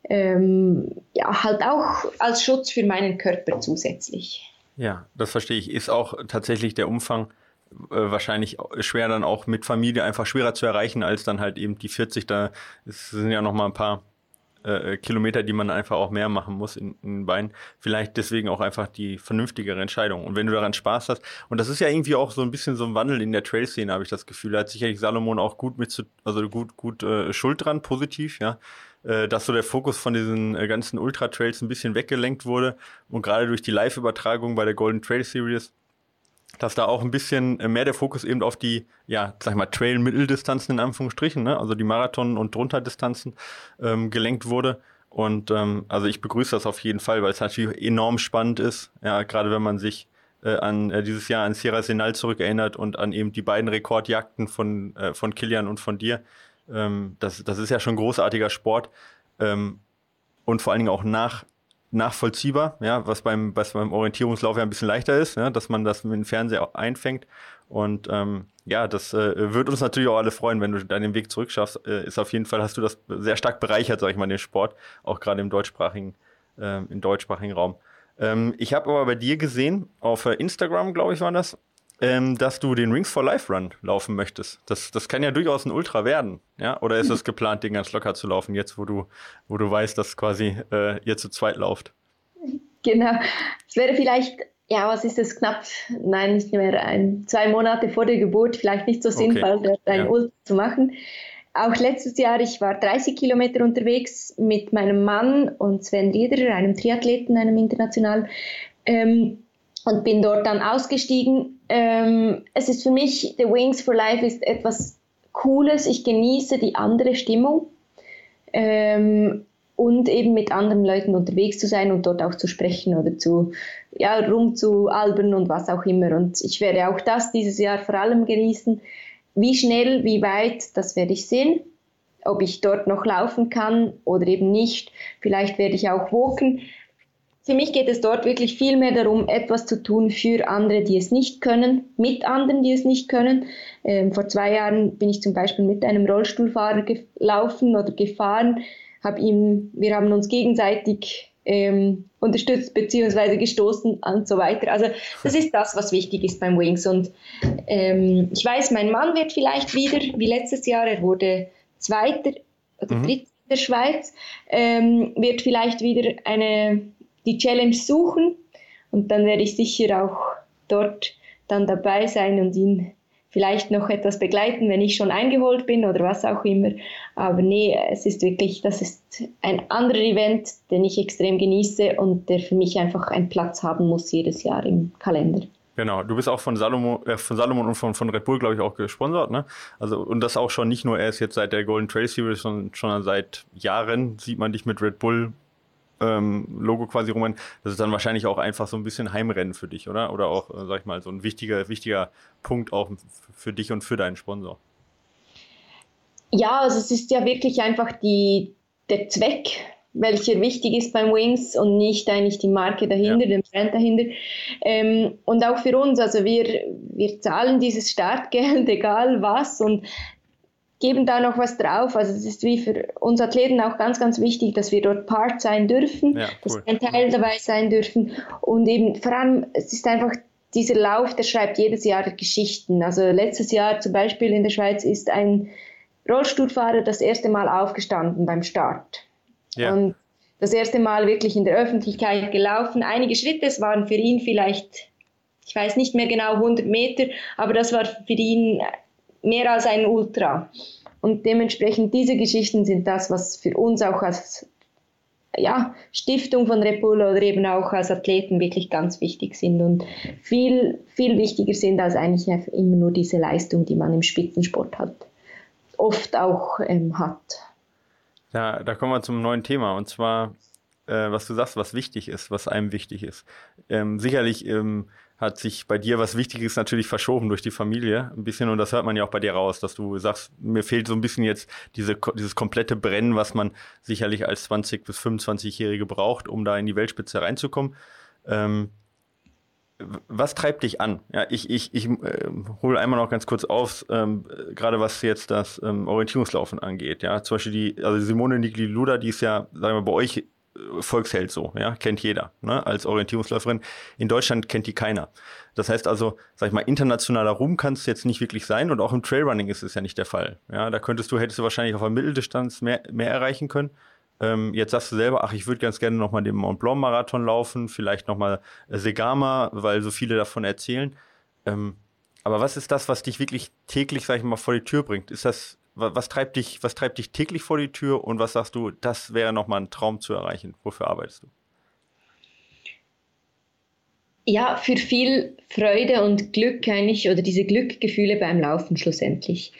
ähm, ja, halt auch als Schutz für meinen Körper zusätzlich. Ja, das verstehe ich. Ist auch tatsächlich der Umfang äh, wahrscheinlich schwer dann auch mit Familie einfach schwerer zu erreichen als dann halt eben die 40. Da sind ja noch mal ein paar äh, Kilometer, die man einfach auch mehr machen muss in, in den Beinen. Vielleicht deswegen auch einfach die vernünftigere Entscheidung. Und wenn du daran Spaß hast, und das ist ja irgendwie auch so ein bisschen so ein Wandel in der Trail-Szene, habe ich das Gefühl. Da hat sicherlich Salomon auch gut mit zu, also gut, gut äh, Schuld dran, positiv, ja äh, dass so der Fokus von diesen äh, ganzen Ultra-Trails ein bisschen weggelenkt wurde und gerade durch die Live-Übertragung bei der Golden Trail Series, dass da auch ein bisschen äh, mehr der Fokus eben auf die, ja, sag ich mal, Trail-Mitteldistanzen in Anführungsstrichen, ne? also die Marathon- und Drunterdistanzen ähm, gelenkt wurde. Und ähm, also ich begrüße das auf jeden Fall, weil es natürlich enorm spannend ist, ja, gerade wenn man sich äh, an äh, dieses Jahr an Sierra Senal zurückerinnert und an eben die beiden Rekordjagden von, äh, von Kilian und von dir, ähm, das, das ist ja schon großartiger Sport ähm, und vor allen Dingen auch nach, nachvollziehbar, ja, was beim, was beim Orientierungslauf ja ein bisschen leichter ist, ja, dass man das mit dem Fernseher einfängt. Und ähm, ja, das äh, wird uns natürlich auch alle freuen, wenn du deinen Weg zurückschaffst. Äh, ist auf jeden Fall, hast du das sehr stark bereichert, sag ich mal, den Sport, auch gerade im deutschsprachigen, äh, im deutschsprachigen Raum. Ähm, ich habe aber bei dir gesehen, auf äh, Instagram, glaube ich, war das, ähm, dass du den Rings for Life Run laufen möchtest. Das, das kann ja durchaus ein Ultra werden, ja? Oder ist es geplant, den ganz locker zu laufen, jetzt wo du, wo du weißt, dass quasi äh, ihr zu zweit lauft? Genau. Es wäre vielleicht, ja, was ist es, knapp, nein, nicht mehr, ein, zwei Monate vor der Geburt, vielleicht nicht so sinnvoll, okay. ein ja. Ultra zu machen. Auch letztes Jahr, ich war 30 Kilometer unterwegs mit meinem Mann und Sven Rieder, einem Triathleten, einem internationalen. Ähm, und bin dort dann ausgestiegen. Ähm, es ist für mich, The Wings for Life ist etwas Cooles. Ich genieße die andere Stimmung. Ähm, und eben mit anderen Leuten unterwegs zu sein und dort auch zu sprechen oder zu ja, rumzualbern und was auch immer. Und ich werde auch das dieses Jahr vor allem genießen. Wie schnell, wie weit, das werde ich sehen. Ob ich dort noch laufen kann oder eben nicht. Vielleicht werde ich auch walken. Für mich geht es dort wirklich viel mehr darum, etwas zu tun für andere, die es nicht können, mit anderen, die es nicht können. Ähm, vor zwei Jahren bin ich zum Beispiel mit einem Rollstuhlfahrer gelaufen oder gefahren, hab ihm, wir haben uns gegenseitig ähm, unterstützt bzw. gestoßen und so weiter. Also das ist das, was wichtig ist beim Wings. Und ähm, ich weiß, mein Mann wird vielleicht wieder, wie letztes Jahr, er wurde Zweiter oder mhm. Dritter in der Schweiz, ähm, wird vielleicht wieder eine die Challenge suchen und dann werde ich sicher auch dort dann dabei sein und ihn vielleicht noch etwas begleiten, wenn ich schon eingeholt bin oder was auch immer. Aber nee, es ist wirklich, das ist ein anderer Event, den ich extrem genieße und der für mich einfach einen Platz haben muss jedes Jahr im Kalender. Genau, du bist auch von Salomon, äh, von Salomon und von, von Red Bull, glaube ich, auch gesponsert, ne? Also, und das auch schon nicht nur erst jetzt seit der Golden Trail Series, sondern schon seit Jahren sieht man dich mit Red Bull ähm, Logo quasi rum. Das ist dann wahrscheinlich auch einfach so ein bisschen Heimrennen für dich, oder? Oder auch, äh, sag ich mal, so ein wichtiger, wichtiger Punkt auch für dich und für deinen Sponsor. Ja, also es ist ja wirklich einfach die, der Zweck, welcher wichtig ist beim Wings und nicht eigentlich die Marke dahinter, ja. den Brand dahinter. Ähm, und auch für uns, also wir, wir zahlen dieses Startgeld, egal was. Und geben da noch was drauf. Also es ist wie für uns Athleten auch ganz, ganz wichtig, dass wir dort Part sein dürfen, ja, cool. dass wir ein Teil dabei sein dürfen. Und eben vor allem, es ist einfach dieser Lauf, der schreibt jedes Jahr Geschichten. Also letztes Jahr zum Beispiel in der Schweiz ist ein Rollstuhlfahrer das erste Mal aufgestanden beim Start. Ja. Und das erste Mal wirklich in der Öffentlichkeit gelaufen. Einige Schritte, es waren für ihn vielleicht, ich weiß nicht mehr genau, 100 Meter, aber das war für ihn mehr als ein Ultra. Und dementsprechend diese Geschichten sind das, was für uns auch als ja, Stiftung von Red Bull oder eben auch als Athleten wirklich ganz wichtig sind und viel, viel wichtiger sind als eigentlich immer nur diese Leistung, die man im Spitzensport hat, oft auch ähm, hat. Ja, da kommen wir zum neuen Thema und zwar, äh, was du sagst, was wichtig ist, was einem wichtig ist. Ähm, sicherlich ähm, hat sich bei dir was Wichtiges natürlich verschoben durch die Familie ein bisschen und das hört man ja auch bei dir raus, dass du sagst, mir fehlt so ein bisschen jetzt diese, dieses komplette Brennen, was man sicherlich als 20 bis 25-Jährige braucht, um da in die Weltspitze reinzukommen. Ähm, was treibt dich an? Ja, ich ich, ich äh, hole einmal noch ganz kurz auf, ähm, gerade was jetzt das ähm, Orientierungslaufen angeht. Ja, zum Beispiel die, also Simone Nigli-Luda, die ist ja, sagen wir, bei euch Volksheld so, ja, kennt jeder, ne, als Orientierungsläuferin. In Deutschland kennt die keiner. Das heißt also, sag ich mal, internationaler Ruhm kann es jetzt nicht wirklich sein und auch im Trailrunning ist es ja nicht der Fall. Ja, da könntest du, hättest du wahrscheinlich auf der Mitteldistanz mehr, mehr erreichen können. Ähm, jetzt sagst du selber, ach, ich würde ganz gerne nochmal den Mont Blanc Marathon laufen, vielleicht nochmal Segama, weil so viele davon erzählen. Ähm, aber was ist das, was dich wirklich täglich, sag ich mal, vor die Tür bringt? Ist das was treibt dich, was treibt dich täglich vor die Tür und was sagst du, das wäre nochmal ein Traum zu erreichen? Wofür arbeitest du? Ja, für viel Freude und Glück eigentlich oder diese Glückgefühle beim Laufen schlussendlich.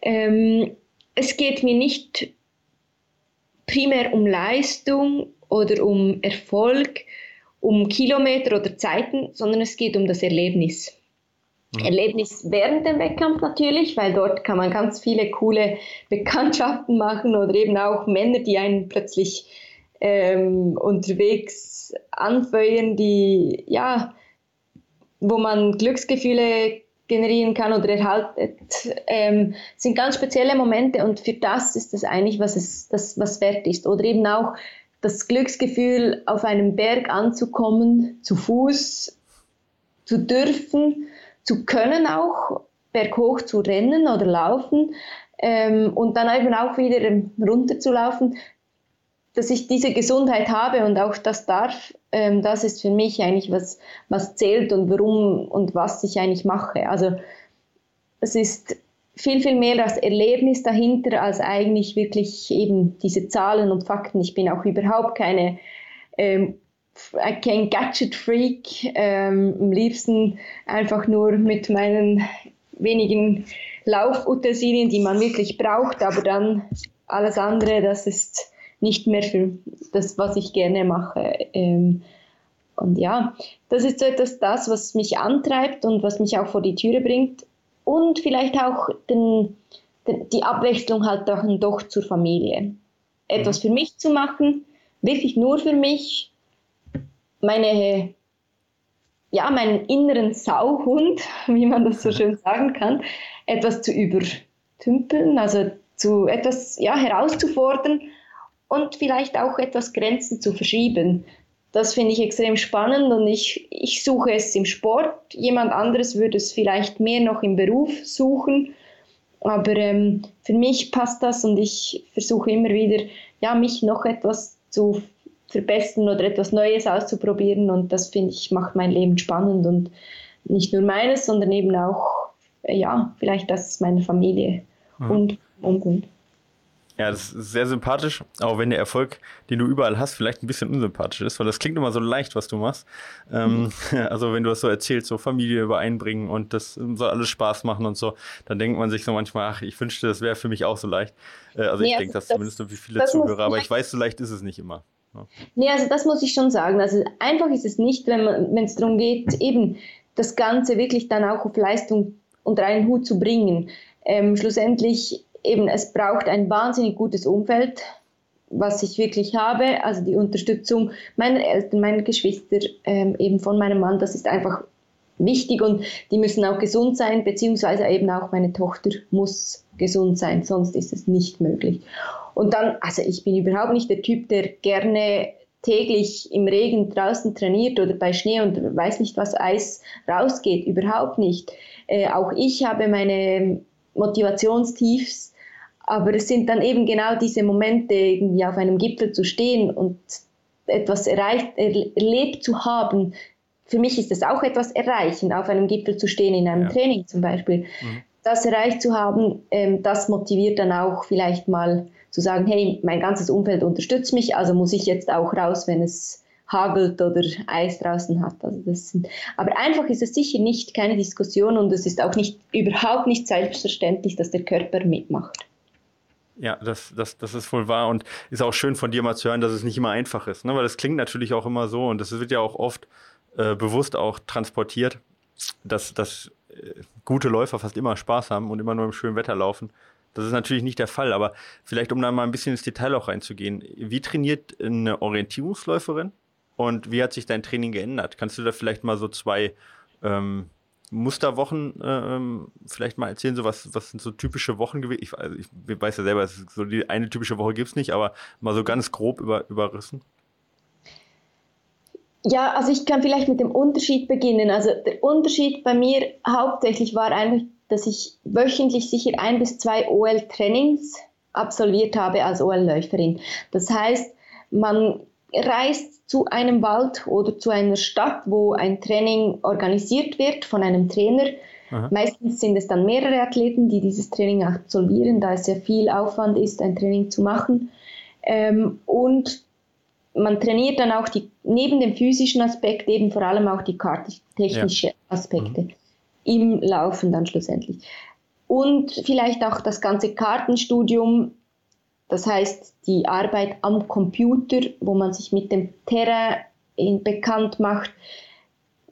Ähm, es geht mir nicht primär um Leistung oder um Erfolg, um Kilometer oder Zeiten, sondern es geht um das Erlebnis. Mhm. Erlebnis während dem Wettkampf natürlich, weil dort kann man ganz viele coole Bekanntschaften machen oder eben auch Männer, die einen plötzlich ähm, unterwegs anfeuern, die ja, wo man Glücksgefühle generieren kann oder erhalten, ähm, sind ganz spezielle Momente und für das ist das eigentlich, was es, das, was wert ist. Oder eben auch das Glücksgefühl, auf einem Berg anzukommen, zu Fuß zu dürfen zu können, auch berghoch zu rennen oder laufen ähm, und dann eben auch wieder runter zu laufen, dass ich diese Gesundheit habe und auch das darf, ähm, das ist für mich eigentlich was, was zählt und warum und was ich eigentlich mache. Also es ist viel, viel mehr das Erlebnis dahinter als eigentlich wirklich eben diese Zahlen und Fakten. Ich bin auch überhaupt keine ähm, kein Gadget-Freak, ähm, am liebsten einfach nur mit meinen wenigen Laufutensilien, die man wirklich braucht, aber dann alles andere, das ist nicht mehr für das, was ich gerne mache. Ähm, und ja, das ist so etwas das, was mich antreibt und was mich auch vor die Türe bringt. Und vielleicht auch den, den, die Abwechslung halt dann doch zur Familie. Etwas mhm. für mich zu machen, wirklich nur für mich, meine, ja, meinen inneren Sauhund, wie man das so schön sagen kann, etwas zu übertümpeln, also zu etwas ja, herauszufordern und vielleicht auch etwas Grenzen zu verschieben. Das finde ich extrem spannend und ich, ich suche es im Sport. Jemand anderes würde es vielleicht mehr noch im Beruf suchen. Aber ähm, für mich passt das und ich versuche immer wieder, ja, mich noch etwas zu verbessern oder etwas Neues auszuprobieren. Und das finde ich macht mein Leben spannend und nicht nur meines, sondern eben auch, äh, ja, vielleicht das meiner Familie mhm. und Umgang. Ja, das ist sehr sympathisch, auch wenn der Erfolg, den du überall hast, vielleicht ein bisschen unsympathisch ist, weil das klingt immer so leicht, was du machst. Ähm, mhm. also wenn du das so erzählst, so Familie übereinbringen und das soll alles Spaß machen und so, dann denkt man sich so manchmal, ach, ich wünschte, das wäre für mich auch so leicht. Äh, also nee, ich denke das, das zumindest für viele Zuhörer, aber ich weiß, so leicht ist es nicht immer. Nee, also das muss ich schon sagen. Also einfach ist es nicht, wenn es darum geht, eben das Ganze wirklich dann auch auf Leistung unter einen Hut zu bringen. Ähm, schlussendlich eben, es braucht ein wahnsinnig gutes Umfeld, was ich wirklich habe. Also die Unterstützung meiner Eltern, meiner Geschwister, ähm, eben von meinem Mann, das ist einfach wichtig und die müssen auch gesund sein, beziehungsweise eben auch meine Tochter muss gesund sein, sonst ist es nicht möglich. Und dann, also ich bin überhaupt nicht der Typ, der gerne täglich im Regen draußen trainiert oder bei Schnee und weiß nicht was Eis rausgeht, überhaupt nicht. Äh, auch ich habe meine Motivationstiefs aber es sind dann eben genau diese Momente, irgendwie auf einem Gipfel zu stehen und etwas erreicht, erlebt zu haben. Für mich ist es auch etwas erreichen, auf einem Gipfel zu stehen, in einem ja. Training zum Beispiel. Mhm. Das erreicht zu haben, ähm, das motiviert dann auch vielleicht mal zu sagen, hey, mein ganzes Umfeld unterstützt mich, also muss ich jetzt auch raus, wenn es hagelt oder Eis draußen hat. Also das sind, aber einfach ist es sicher nicht keine Diskussion und es ist auch nicht überhaupt nicht selbstverständlich, dass der Körper mitmacht. Ja, das, das, das ist wohl wahr und ist auch schön von dir mal zu hören, dass es nicht immer einfach ist, ne? weil das klingt natürlich auch immer so und das wird ja auch oft äh, bewusst auch transportiert, dass, dass äh, gute Läufer fast immer Spaß haben und immer nur im schönen Wetter laufen. Das ist natürlich nicht der Fall, aber vielleicht, um da mal ein bisschen ins Detail auch reinzugehen, wie trainiert eine Orientierungsläuferin und wie hat sich dein Training geändert? Kannst du da vielleicht mal so zwei ähm, Musterwochen ähm, vielleicht mal erzählen, so was, was sind so typische Wochen gewesen? Ich, also ich weiß ja selber, so die eine typische Woche gibt es nicht, aber mal so ganz grob über, überrissen. Ja, also ich kann vielleicht mit dem Unterschied beginnen. Also der Unterschied bei mir hauptsächlich war einfach, dass ich wöchentlich sicher ein bis zwei OL-Trainings absolviert habe als OL-Läuferin. Das heißt, man reist zu einem Wald oder zu einer Stadt, wo ein Training organisiert wird von einem Trainer. Aha. Meistens sind es dann mehrere Athleten, die dieses Training absolvieren, da es sehr viel Aufwand ist, ein Training zu machen. Ähm, und man trainiert dann auch die, neben dem physischen Aspekt eben vor allem auch die technische ja. Aspekte mhm. im Laufen dann schlussendlich. Und vielleicht auch das ganze Kartenstudium das heißt, die Arbeit am Computer, wo man sich mit dem Terrain bekannt macht,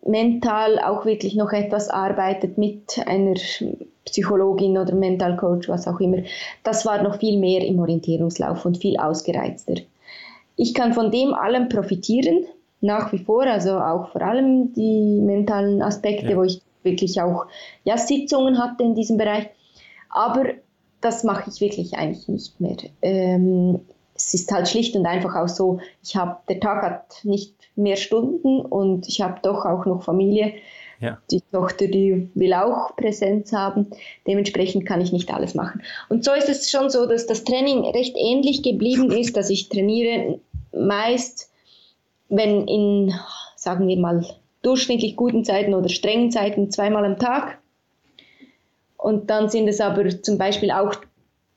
mental auch wirklich noch etwas arbeitet mit einer Psychologin oder Mental Coach, was auch immer. Das war noch viel mehr im Orientierungslauf und viel ausgereizter. Ich kann von dem allem profitieren, nach wie vor, also auch vor allem die mentalen Aspekte, ja. wo ich wirklich auch ja, Sitzungen hatte in diesem Bereich. Aber das mache ich wirklich eigentlich nicht mehr. Ähm, es ist halt schlicht und einfach auch so, ich habe, der Tag hat nicht mehr Stunden und ich habe doch auch noch Familie. Ja. Die Tochter, die will auch Präsenz haben. Dementsprechend kann ich nicht alles machen. Und so ist es schon so, dass das Training recht ähnlich geblieben ist, dass ich trainiere meist, wenn in, sagen wir mal, durchschnittlich guten Zeiten oder strengen Zeiten zweimal am Tag. Und dann sind es aber zum Beispiel auch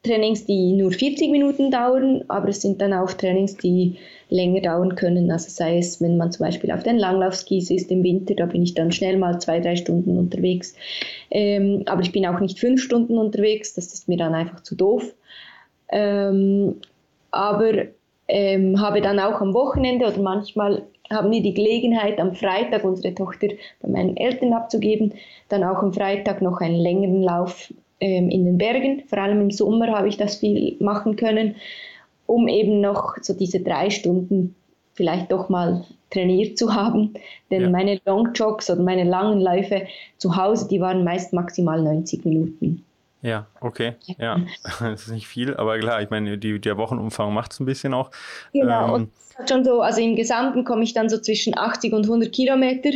Trainings, die nur 40 Minuten dauern, aber es sind dann auch Trainings, die länger dauern können. Also sei es, wenn man zum Beispiel auf den Langlaufskis ist im Winter, da bin ich dann schnell mal zwei, drei Stunden unterwegs. Ähm, aber ich bin auch nicht fünf Stunden unterwegs, das ist mir dann einfach zu doof. Ähm, aber ähm, habe dann auch am Wochenende oder manchmal haben wir die Gelegenheit, am Freitag unsere Tochter bei meinen Eltern abzugeben, dann auch am Freitag noch einen längeren Lauf ähm, in den Bergen. Vor allem im Sommer habe ich das viel machen können, um eben noch so diese drei Stunden vielleicht doch mal trainiert zu haben. Denn ja. meine Long Jogs oder meine langen Läufe zu Hause, die waren meist maximal 90 Minuten. Ja, okay. Ja, das ist nicht viel, aber klar, ich meine, die, der Wochenumfang macht es ein bisschen auch. Genau, ähm, und schon so, also im Gesamten komme ich dann so zwischen 80 und 100 Kilometer.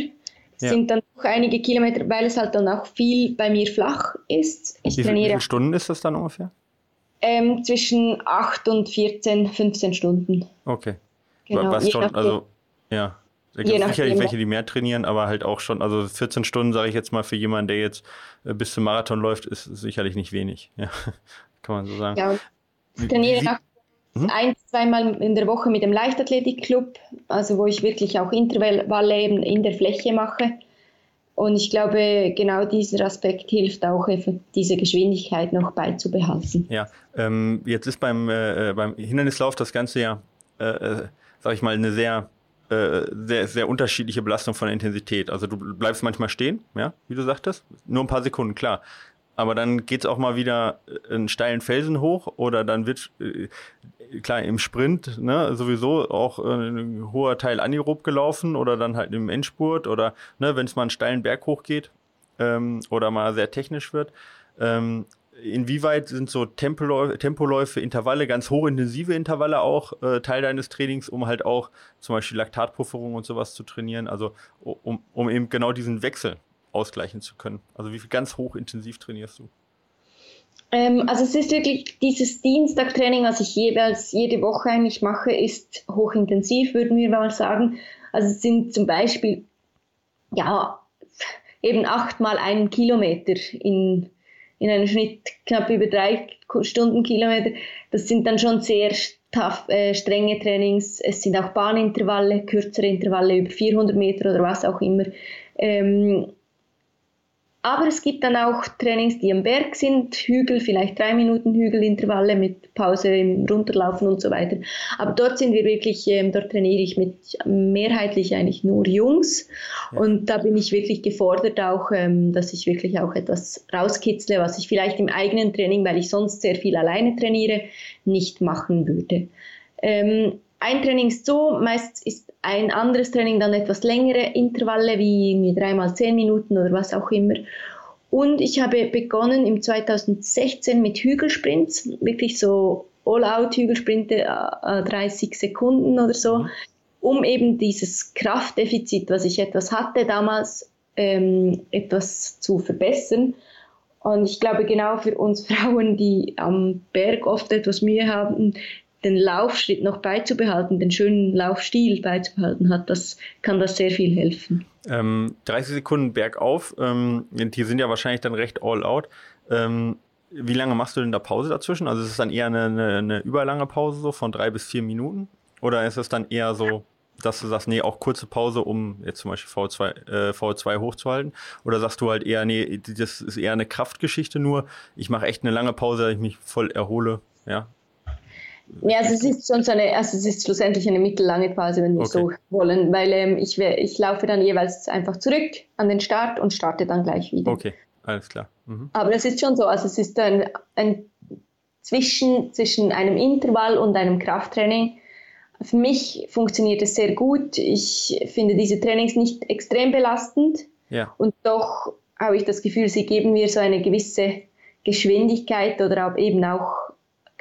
Ja. sind dann einige Kilometer, weil es halt dann auch viel bei mir flach ist. Ich wie, trainiere. Wie viele Stunden ist das dann ungefähr? Ähm, zwischen 8 und 14, 15 Stunden. Okay. Genau, Was schon, also, ja. Da gibt es sicherlich welche, die mehr trainieren, aber halt auch schon, also 14 Stunden, sage ich jetzt mal, für jemanden, der jetzt äh, bis zum Marathon läuft, ist sicherlich nicht wenig. Ja, kann man so sagen. Ja, ich trainiere nach hm? ein, zweimal in der Woche mit dem Leichtathletikclub, also wo ich wirklich auch Intervalle eben in der Fläche mache. Und ich glaube, genau dieser Aspekt hilft auch, diese Geschwindigkeit noch beizubehalten. Ja, ähm, jetzt ist beim, äh, äh beim Hindernislauf das Ganze ja, äh, äh sag ich mal, eine sehr äh, sehr, sehr unterschiedliche Belastung von Intensität. Also du bleibst manchmal stehen, ja, wie du sagtest, nur ein paar Sekunden, klar. Aber dann geht es auch mal wieder einen steilen Felsen hoch oder dann wird, äh, klar, im Sprint ne, sowieso auch äh, ein hoher Teil anaerob gelaufen oder dann halt im Endspurt oder ne, wenn es mal einen steilen Berg hochgeht ähm, oder mal sehr technisch wird. Ähm, inwieweit sind so Tempoläufe, Tempoläufe, Intervalle, ganz hochintensive Intervalle auch äh, Teil deines Trainings, um halt auch zum Beispiel Laktatpufferung und sowas zu trainieren, also um, um eben genau diesen Wechsel ausgleichen zu können? Also wie viel ganz hochintensiv trainierst du? Ähm, also es ist wirklich dieses Dienstagtraining, was ich jeweils jede Woche eigentlich mache, ist hochintensiv, würden wir mal sagen. Also es sind zum Beispiel ja eben achtmal einen Kilometer in in einem Schnitt knapp über drei Stundenkilometer. Das sind dann schon sehr tough, äh, strenge Trainings. Es sind auch Bahnintervalle, kürzere Intervalle über 400 Meter oder was auch immer. Ähm, aber es gibt dann auch Trainings, die am Berg sind, Hügel, vielleicht drei Minuten Hügelintervalle mit Pause im Runterlaufen und so weiter. Aber dort sind wir wirklich, ähm, dort trainiere ich mit mehrheitlich eigentlich nur Jungs. Ja. Und da bin ich wirklich gefordert auch, ähm, dass ich wirklich auch etwas rauskitzle, was ich vielleicht im eigenen Training, weil ich sonst sehr viel alleine trainiere, nicht machen würde. Ähm, ein Training ist so, meist ist ein anderes Training dann etwas längere Intervalle, wie dreimal zehn Minuten oder was auch immer. Und ich habe begonnen im 2016 mit Hügelsprints, wirklich so All-Out-Hügelsprinte, 30 Sekunden oder so, mhm. um eben dieses Kraftdefizit, was ich etwas hatte damals, ähm, etwas zu verbessern. Und ich glaube, genau für uns Frauen, die am Berg oft etwas Mühe haben, den Laufschritt noch beizubehalten, den schönen Laufstil beizubehalten hat, das kann das sehr viel helfen. Ähm, 30 Sekunden bergauf, ähm, die sind ja wahrscheinlich dann recht all out. Ähm, wie lange machst du denn da Pause dazwischen? Also ist es dann eher eine, eine, eine, überlange Pause so von drei bis vier Minuten? Oder ist es dann eher so, dass du sagst, nee, auch kurze Pause, um jetzt zum Beispiel V2, äh, V2 hochzuhalten? Oder sagst du halt eher, nee, das ist eher eine Kraftgeschichte nur, ich mache echt eine lange Pause, dass ich mich voll erhole? Ja, ja, also es ist schon so eine, also es ist schlussendlich eine mittellange Pause, wenn wir okay. so wollen, weil ähm, ich, ich laufe dann jeweils einfach zurück an den Start und starte dann gleich wieder. Okay, alles klar. Mhm. Aber es ist schon so, also es ist ein, ein zwischen, zwischen einem Intervall und einem Krafttraining. Für mich funktioniert es sehr gut. Ich finde diese Trainings nicht extrem belastend. Ja. Und doch habe ich das Gefühl, sie geben mir so eine gewisse Geschwindigkeit oder eben auch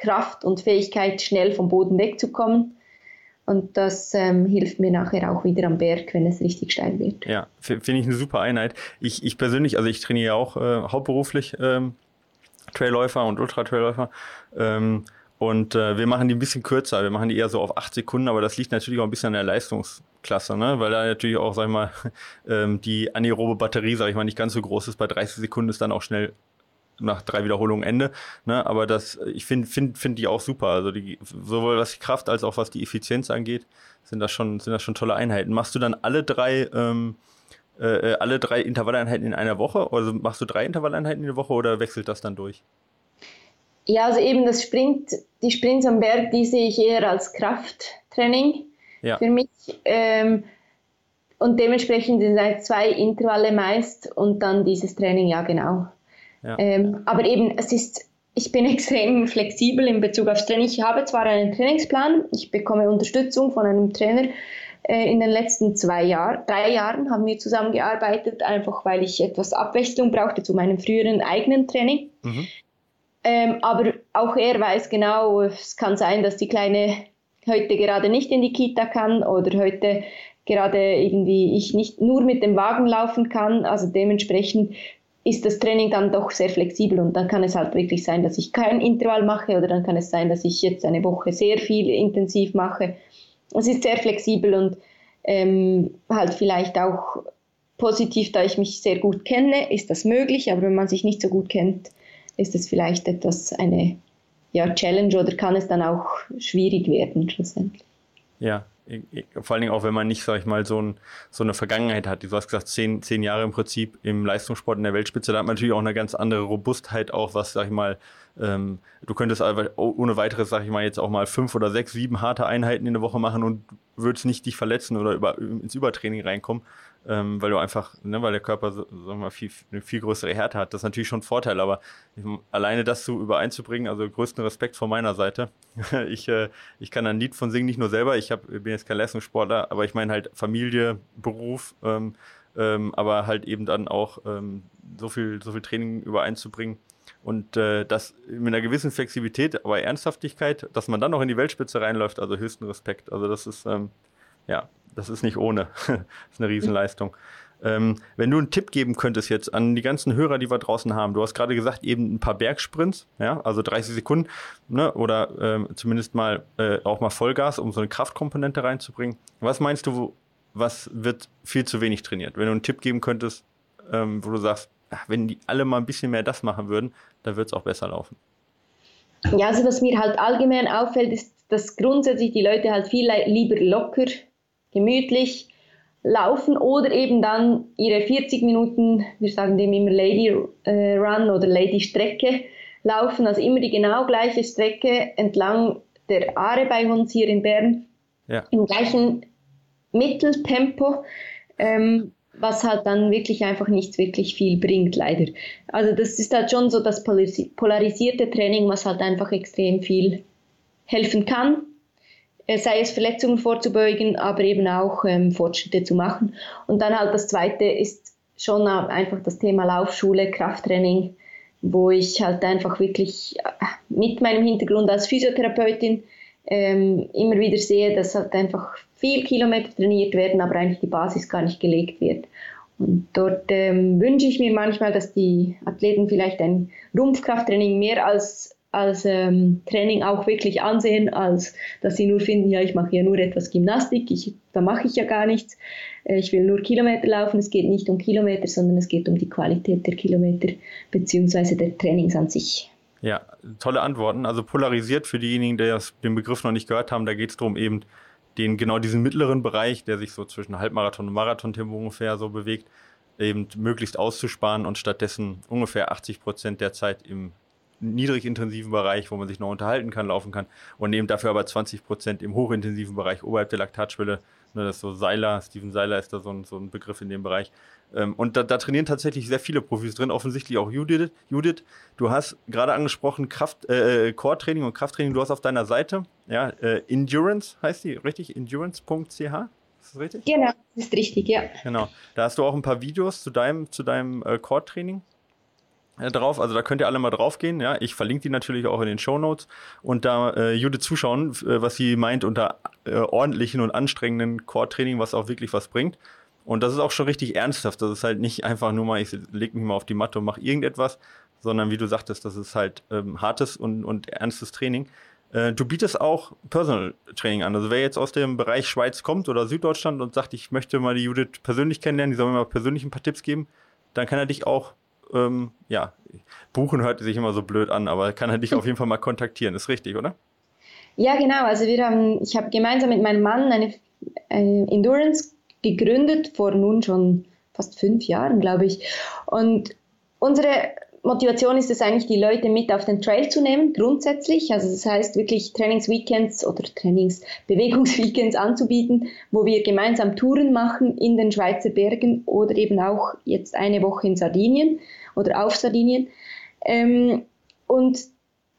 Kraft und Fähigkeit, schnell vom Boden wegzukommen. Und das ähm, hilft mir nachher auch wieder am Berg, wenn es richtig steil wird. Ja, finde ich eine super Einheit. Ich, ich persönlich, also ich trainiere auch äh, hauptberuflich ähm, Trailläufer und Ultra-Trailläufer. Ähm, und äh, wir machen die ein bisschen kürzer. Wir machen die eher so auf acht Sekunden, aber das liegt natürlich auch ein bisschen an der Leistungsklasse, ne? weil da natürlich auch, sag ich mal, ähm, die anaerobe Batterie, sag ich mal, nicht ganz so groß ist. Bei 30 Sekunden ist dann auch schnell nach drei Wiederholungen Ende. Ne? Aber das, ich finde find, find die auch super. Also die, sowohl was die Kraft als auch was die Effizienz angeht, sind das schon, sind das schon tolle Einheiten. Machst du dann alle drei, ähm, äh, alle drei Intervalleinheiten in einer Woche? Also machst du drei Intervalleinheiten in der Woche oder wechselt das dann durch? Ja, also eben das Sprint, die Sprints am Berg, die sehe ich eher als Krafttraining ja. für mich. Ähm, und dementsprechend sind es zwei Intervalle meist und dann dieses Training, ja genau. Ja. Ähm, aber eben, es ist, ich bin extrem flexibel in Bezug aufs Training. Ich habe zwar einen Trainingsplan, ich bekomme Unterstützung von einem Trainer. Äh, in den letzten zwei Jahren, drei Jahren haben wir zusammengearbeitet, einfach weil ich etwas Abwechslung brauchte zu meinem früheren eigenen Training. Mhm. Ähm, aber auch er weiß genau, es kann sein, dass die Kleine heute gerade nicht in die Kita kann oder heute gerade irgendwie ich nicht nur mit dem Wagen laufen kann. Also dementsprechend ist das Training dann doch sehr flexibel und dann kann es halt wirklich sein, dass ich kein Intervall mache oder dann kann es sein, dass ich jetzt eine Woche sehr viel intensiv mache. Es ist sehr flexibel und ähm, halt vielleicht auch positiv, da ich mich sehr gut kenne, ist das möglich, aber wenn man sich nicht so gut kennt, ist es vielleicht etwas eine ja, Challenge oder kann es dann auch schwierig werden schlussendlich. Ja, vor allen Dingen auch, wenn man nicht, sag ich mal, so, ein, so eine Vergangenheit hat. Du hast gesagt, zehn, zehn Jahre im Prinzip im Leistungssport in der Weltspitze, da hat man natürlich auch eine ganz andere Robustheit, auch was, sag ich mal, ähm, du könntest ohne weiteres, sag ich mal, jetzt auch mal fünf oder sechs, sieben harte Einheiten in der Woche machen und würdest nicht dich verletzen oder über, ins Übertraining reinkommen ähm, weil du einfach, ne, weil der Körper sagen wir mal, viel, eine viel größere Härte hat. Das ist natürlich schon ein Vorteil, aber ich, alleine das so übereinzubringen, also größten Respekt von meiner Seite. ich, äh, ich kann ein Lied von singen, nicht nur selber, ich hab, bin jetzt kein Leistungssportler, aber ich meine halt Familie, Beruf, ähm, ähm, aber halt eben dann auch ähm, so, viel, so viel Training übereinzubringen. Und äh, das mit einer gewissen Flexibilität, aber Ernsthaftigkeit, dass man dann noch in die Weltspitze reinläuft, also höchsten Respekt. Also das ist, ähm, ja, das ist nicht ohne. das ist eine Riesenleistung. Ähm, wenn du einen Tipp geben könntest jetzt an die ganzen Hörer, die wir draußen haben, du hast gerade gesagt, eben ein paar Bergsprints, ja, also 30 Sekunden, ne, oder ähm, zumindest mal äh, auch mal Vollgas, um so eine Kraftkomponente reinzubringen. Was meinst du, was wird viel zu wenig trainiert? Wenn du einen Tipp geben könntest, ähm, wo du sagst, ach, wenn die alle mal ein bisschen mehr das machen würden, dann wird es auch besser laufen. Ja, also was mir halt allgemein auffällt, ist, dass grundsätzlich die Leute halt viel lieber locker gemütlich laufen oder eben dann ihre 40 Minuten, wir sagen dem immer Lady äh, Run oder Lady Strecke laufen, also immer die genau gleiche Strecke entlang der Aare bei uns hier in Bern, ja. im gleichen Mitteltempo, ähm, was halt dann wirklich einfach nichts wirklich viel bringt, leider. Also das ist halt schon so das polarisierte Training, was halt einfach extrem viel helfen kann sei es Verletzungen vorzubeugen, aber eben auch ähm, Fortschritte zu machen. Und dann halt das Zweite ist schon einfach das Thema Laufschule, Krafttraining, wo ich halt einfach wirklich äh, mit meinem Hintergrund als Physiotherapeutin ähm, immer wieder sehe, dass halt einfach viel Kilometer trainiert werden, aber eigentlich die Basis gar nicht gelegt wird. Und dort ähm, wünsche ich mir manchmal, dass die Athleten vielleicht ein Rumpfkrafttraining mehr als als ähm, Training auch wirklich ansehen, als dass sie nur finden, ja, ich mache ja nur etwas Gymnastik, ich, da mache ich ja gar nichts, äh, ich will nur Kilometer laufen. Es geht nicht um Kilometer, sondern es geht um die Qualität der Kilometer beziehungsweise der Trainings an sich. Ja, tolle Antworten. Also polarisiert für diejenigen, die das, den Begriff noch nicht gehört haben, da geht es darum, eben den genau diesen mittleren Bereich, der sich so zwischen Halbmarathon und Marathon-Tempo ungefähr so bewegt, eben möglichst auszusparen und stattdessen ungefähr 80 Prozent der Zeit im niedrigintensiven Bereich, wo man sich noch unterhalten kann, laufen kann und nehmen dafür aber 20 Prozent im hochintensiven Bereich oberhalb der Laktatschwelle. Ne, das ist so Seiler, Steven Seiler ist da so ein, so ein Begriff in dem Bereich. Ähm, und da, da, trainieren tatsächlich sehr viele Profis drin, offensichtlich auch Judith. Judith, du hast gerade angesprochen Kraft, äh, äh, Core-Training und Krafttraining. Du hast auf deiner Seite, ja, äh, Endurance heißt die, richtig? Endurance.ch? Ist das richtig? Genau, das ist richtig, ja. Genau. Da hast du auch ein paar Videos zu deinem, zu deinem äh, Core-Training. Äh, drauf. Also da könnt ihr alle mal drauf gehen. Ja, ich verlinke die natürlich auch in den Show Notes und da äh, Jude zuschauen, äh, was sie meint unter äh, ordentlichen und anstrengenden Core-Training, was auch wirklich was bringt. Und das ist auch schon richtig ernsthaft. Das ist halt nicht einfach nur mal, ich leg mich mal auf die Matte und mache irgendetwas, sondern wie du sagtest, das ist halt ähm, hartes und, und ernstes Training. Äh, du bietest auch Personal Training an. Also wer jetzt aus dem Bereich Schweiz kommt oder Süddeutschland und sagt, ich möchte mal die Judith persönlich kennenlernen, die soll mir mal persönlich ein paar Tipps geben, dann kann er dich auch ähm, ja, buchen hört sich immer so blöd an, aber kann er dich auf jeden Fall mal kontaktieren. Ist richtig, oder? Ja, genau. Also wir haben, ich habe gemeinsam mit meinem Mann eine, eine Endurance gegründet vor nun schon fast fünf Jahren, glaube ich. Und unsere Motivation ist es eigentlich, die Leute mit auf den Trail zu nehmen, grundsätzlich. Also das heißt wirklich Trainingsweekends oder Trainingsbewegungsweekends anzubieten, wo wir gemeinsam Touren machen in den Schweizer Bergen oder eben auch jetzt eine Woche in Sardinien oder auf Sardinien. Ähm, und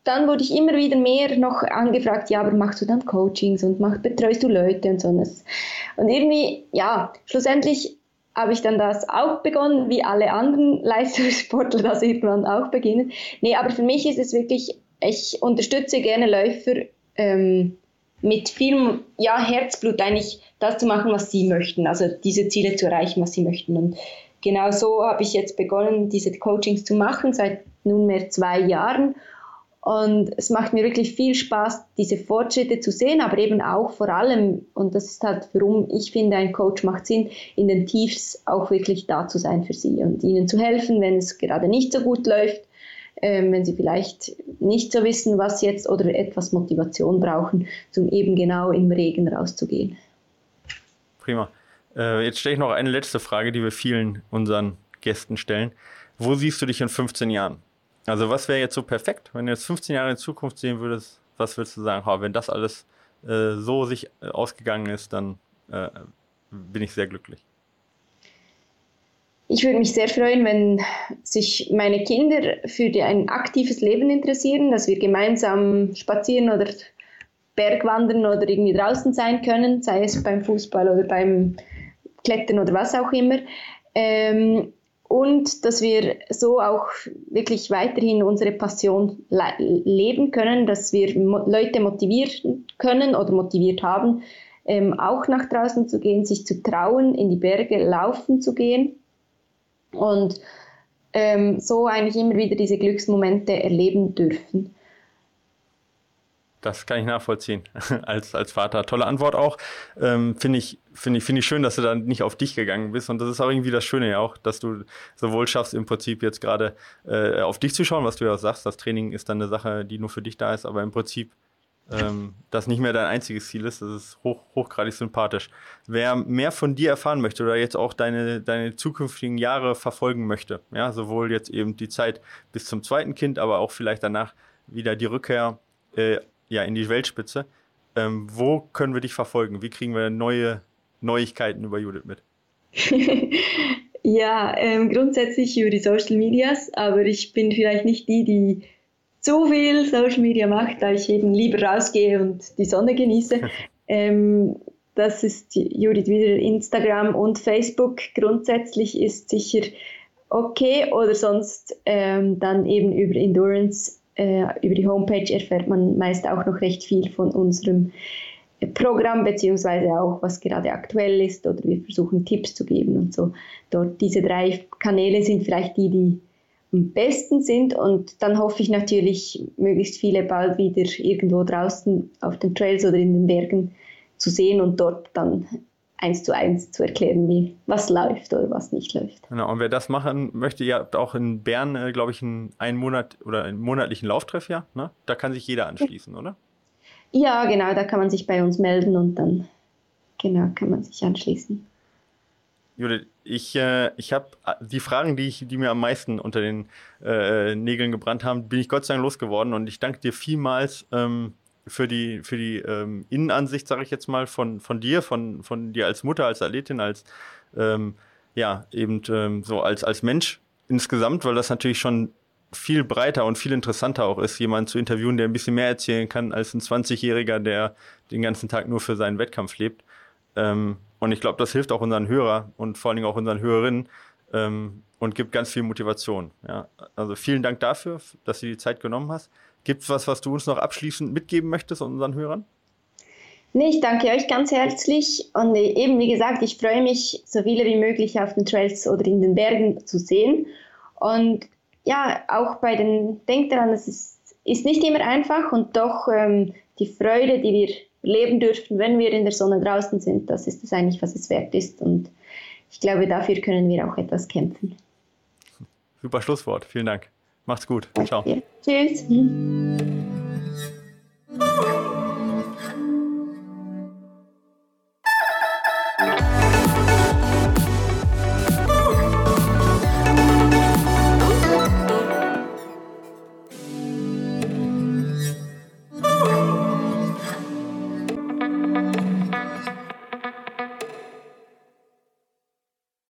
dann wurde ich immer wieder mehr noch angefragt, ja, aber machst du dann Coachings und mach, betreust du Leute und so. Und irgendwie, ja, schlussendlich habe ich dann das auch begonnen, wie alle anderen Leistungssportler das irgendwann auch beginnen. Nee, aber für mich ist es wirklich, ich unterstütze gerne Läufer ähm, mit viel ja, Herzblut eigentlich das zu machen, was sie möchten, also diese Ziele zu erreichen, was sie möchten. Und genau so habe ich jetzt begonnen, diese Coachings zu machen, seit nunmehr zwei Jahren. Und es macht mir wirklich viel Spaß, diese Fortschritte zu sehen, aber eben auch vor allem, und das ist halt, warum ich finde, ein Coach macht Sinn, in den Tiefs auch wirklich da zu sein für sie und ihnen zu helfen, wenn es gerade nicht so gut läuft, ähm, wenn sie vielleicht nicht so wissen, was jetzt oder etwas Motivation brauchen, um eben genau im Regen rauszugehen. Prima. Äh, jetzt stelle ich noch eine letzte Frage, die wir vielen unseren Gästen stellen. Wo siehst du dich in 15 Jahren? Also was wäre jetzt so perfekt, wenn du jetzt 15 Jahre in Zukunft sehen würdest, was würdest du sagen, ha, wenn das alles äh, so sich äh, ausgegangen ist, dann äh, bin ich sehr glücklich. Ich würde mich sehr freuen, wenn sich meine Kinder für ein aktives Leben interessieren, dass wir gemeinsam spazieren oder Bergwandern oder irgendwie draußen sein können, sei es beim Fußball oder beim Klettern oder was auch immer. Ähm, und dass wir so auch wirklich weiterhin unsere Passion leben können, dass wir Leute motivieren können oder motiviert haben, ähm, auch nach draußen zu gehen, sich zu trauen, in die Berge laufen zu gehen und ähm, so eigentlich immer wieder diese Glücksmomente erleben dürfen. Das kann ich nachvollziehen. als, als Vater. Tolle Antwort auch. Ähm, Finde ich, finde ich, finde ich schön, dass du dann nicht auf dich gegangen bist. Und das ist auch irgendwie das Schöne ja auch, dass du sowohl schaffst, im Prinzip jetzt gerade äh, auf dich zu schauen, was du ja sagst. Das Training ist dann eine Sache, die nur für dich da ist, aber im Prinzip ähm, das nicht mehr dein einziges Ziel ist. Das ist hoch, hochgradig sympathisch. Wer mehr von dir erfahren möchte oder jetzt auch deine, deine zukünftigen Jahre verfolgen möchte, ja, sowohl jetzt eben die Zeit bis zum zweiten Kind, aber auch vielleicht danach wieder die Rückkehr äh, ja, in die Weltspitze. Ähm, wo können wir dich verfolgen? Wie kriegen wir neue Neuigkeiten über Judith mit? ja, ähm, grundsätzlich über die Social Medias, aber ich bin vielleicht nicht die, die zu viel Social Media macht, da ich eben lieber rausgehe und die Sonne genieße. ähm, das ist Judith wieder Instagram und Facebook. Grundsätzlich ist sicher okay oder sonst ähm, dann eben über Endurance über die Homepage erfährt man meist auch noch recht viel von unserem Programm, beziehungsweise auch, was gerade aktuell ist, oder wir versuchen Tipps zu geben und so. Dort diese drei Kanäle sind vielleicht die, die am besten sind und dann hoffe ich natürlich, möglichst viele bald wieder irgendwo draußen auf den Trails oder in den Bergen zu sehen und dort dann eins zu eins zu erklären, wie was läuft oder was nicht läuft. Genau, und wer das machen möchte, ihr habt auch in Bern, äh, glaube ich, einen, einen Monat oder einen monatlichen Lauftreff, ja? Ne? Da kann sich jeder anschließen, oder? Ja, genau, da kann man sich bei uns melden und dann genau kann man sich anschließen. Judith, ich, äh, ich habe äh, die Fragen, die, ich, die mir am meisten unter den äh, Nägeln gebrannt haben, bin ich Gott sei Dank losgeworden und ich danke dir vielmals ähm, für die, für die ähm, Innenansicht, sage ich jetzt mal, von, von dir, von, von dir als Mutter, als Athletin, als ähm, ja, eben ähm, so als, als Mensch insgesamt, weil das natürlich schon viel breiter und viel interessanter auch ist, jemanden zu interviewen, der ein bisschen mehr erzählen kann als ein 20-Jähriger, der den ganzen Tag nur für seinen Wettkampf lebt. Ähm, und ich glaube, das hilft auch unseren Hörer und vor allen Dingen auch unseren Hörerinnen ähm, und gibt ganz viel Motivation. Ja. Also vielen Dank dafür, dass du die Zeit genommen hast. Gibt es was, was du uns noch abschließend mitgeben möchtest unseren Hörern? Nee, ich danke euch ganz herzlich und eben wie gesagt, ich freue mich, so viele wie möglich auf den Trails oder in den Bergen zu sehen. Und ja, auch bei den, denkt daran, es ist, ist nicht immer einfach und doch ähm, die Freude, die wir leben dürfen, wenn wir in der Sonne draußen sind, das ist es eigentlich, was es wert ist. Und ich glaube, dafür können wir auch etwas kämpfen. Super Schlusswort. Vielen Dank. Macht's gut. Ciao. Tschüss.